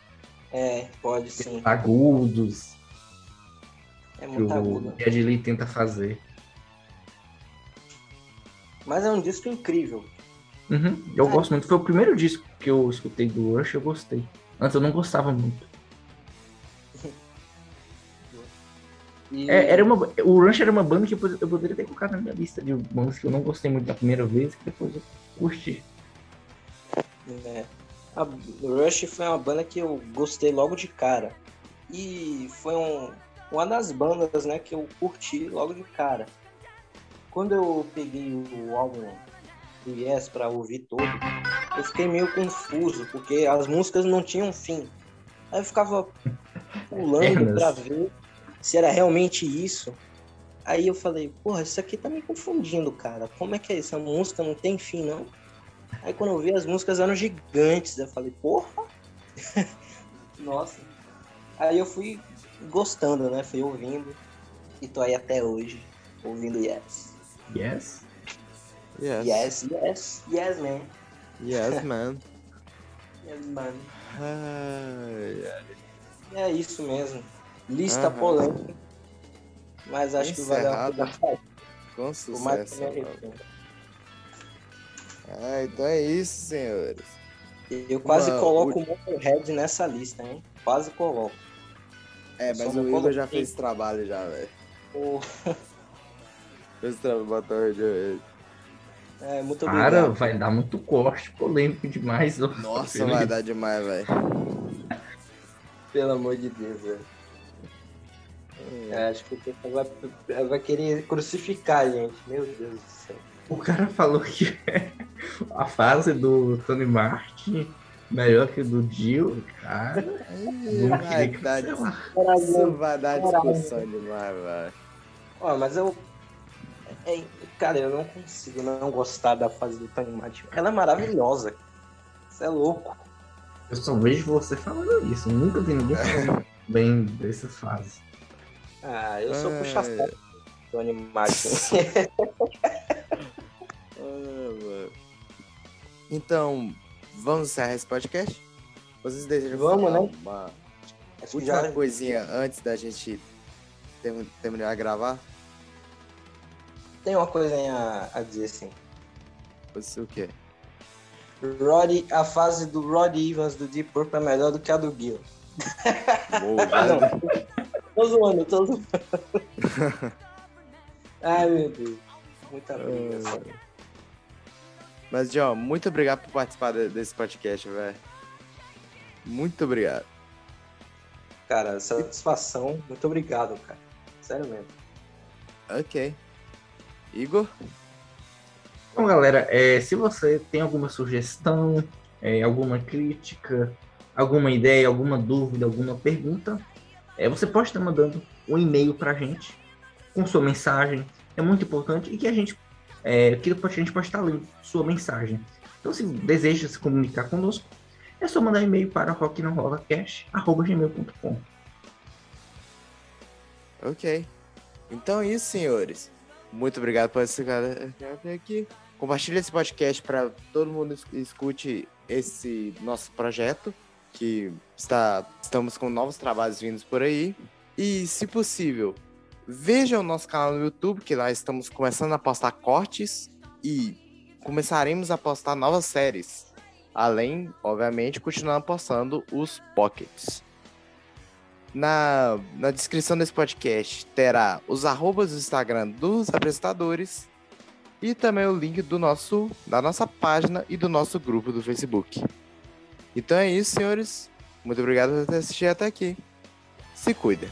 Speaker 3: É, pode sim.
Speaker 2: Agudos,
Speaker 3: É
Speaker 2: que
Speaker 3: muito
Speaker 2: o
Speaker 3: agudo.
Speaker 2: Ed Lee tenta fazer.
Speaker 3: Mas é um disco incrível.
Speaker 2: Uhum, eu
Speaker 3: É.
Speaker 2: gosto muito. Foi o primeiro disco que eu escutei do Rush, eu gostei. Antes eu não gostava muito.
Speaker 3: E
Speaker 2: É, era uma, o Rush era uma banda que eu pod- eu poderia ter colocado na minha lista de bandas que eu não gostei muito da primeira vez, que depois eu curti.
Speaker 3: É. A Rush foi uma banda que eu gostei logo de cara. E foi um, uma das bandas né, que eu curti logo de cara. Quando eu peguei o álbum do Yes pra ouvir todo, eu fiquei meio confuso, porque as músicas não tinham fim. Aí eu ficava pulando
Speaker 2: Eternas.
Speaker 3: pra ver se era realmente isso. Aí eu falei, porra, isso aqui tá me confundindo, cara. Como é que é isso? A música não tem fim, não? Aí quando eu vi as músicas eram gigantes, eu falei, porra! Nossa. Aí eu fui gostando, né? Fui ouvindo. E tô aí até hoje, ouvindo Yes.
Speaker 2: Yes?
Speaker 1: Yes.
Speaker 3: Yes, yes, yes, man.
Speaker 1: Yes, man.
Speaker 3: Yes, man.
Speaker 1: Ai, ai.
Speaker 3: É isso mesmo. Lista
Speaker 1: Aham.
Speaker 3: polêmica. Mas acho que valeu a pena.
Speaker 1: Com sucesso. Ah, então é isso, senhores.
Speaker 3: Eu quase
Speaker 1: Uma-
Speaker 3: coloco o Motorhead nessa lista, hein? Quase coloco.
Speaker 1: É, mas o Igor já fez trabalho já, velho.
Speaker 3: Pô,
Speaker 1: Fez trabalho, de-
Speaker 3: É, muito
Speaker 2: Cara,
Speaker 3: obrigado.
Speaker 2: vai dar muito corte polêmico demais. ó.
Speaker 1: Nossa, vai dar demais, velho.
Speaker 3: Pelo amor de Deus, velho. É, acho que o pessoal vai, vai querer crucificar a gente. Meu Deus do céu.
Speaker 2: O cara falou que a fase do Tony Martin melhor que do Dio, cara. Não
Speaker 1: Vai
Speaker 2: queria
Speaker 1: isso vai dar discussão demais, velho.
Speaker 3: Ó, mas eu. é, cara, eu não consigo não gostar da fase do Tony Martin. Ela é maravilhosa. Isso é louco.
Speaker 2: Eu só vejo você falando isso. Eu nunca vi ninguém falando bem dessas fases.
Speaker 3: Ah, eu sou
Speaker 1: É.
Speaker 3: puxa-saco do Tony Martin.
Speaker 1: Ah. Então, vamos encerrar esse podcast? Vocês desejam
Speaker 3: Vamos,
Speaker 1: falar
Speaker 3: né?
Speaker 1: uma
Speaker 3: Acho
Speaker 1: última
Speaker 3: já-
Speaker 1: coisinha antes da gente term- terminar de gravar?
Speaker 3: tem uma coisinha a, a dizer assim.
Speaker 1: Você o quê?
Speaker 3: Roddy, a fase do Rod Evans do Deep Purple é melhor do que a do Gil.
Speaker 1: Boa.
Speaker 3: Tô zoando, tô zoando. Ai, meu Deus. Muita briga. Só.
Speaker 1: Mas, John, muito obrigado por participar de- desse podcast, velho. Muito obrigado.
Speaker 3: Cara, satisfação. Muito obrigado, cara. Sério mesmo.
Speaker 1: Ok. Igor?
Speaker 2: Então, galera, é, se você tem alguma sugestão, é, alguma crítica, alguma ideia, alguma dúvida, alguma pergunta, é, você pode estar mandando um e-mail para a gente com sua mensagem. É muito importante e que a gente, é, que a gente pode estar lendo sua mensagem. Então, se deseja se comunicar conosco, é só mandar e-mail para rocknrollacast.gmail.com.
Speaker 1: Ok. Então é isso, senhores. Muito obrigado por esse até aqui. Compartilhe esse podcast para todo mundo es- escute esse nosso projeto, que está estamos com novos trabalhos vindos por aí. E, se possível, veja o nosso canal no YouTube, que lá estamos começando a postar cortes e começaremos a postar novas séries. Além, obviamente, continuando postando os pockets. Na, na descrição desse podcast terá os arrobas do Instagram dos apresentadores e também o link do nosso, da nossa página e do nosso grupo do Facebook. Então é isso, senhores. Muito obrigado por ter assistido até aqui. Se cuida.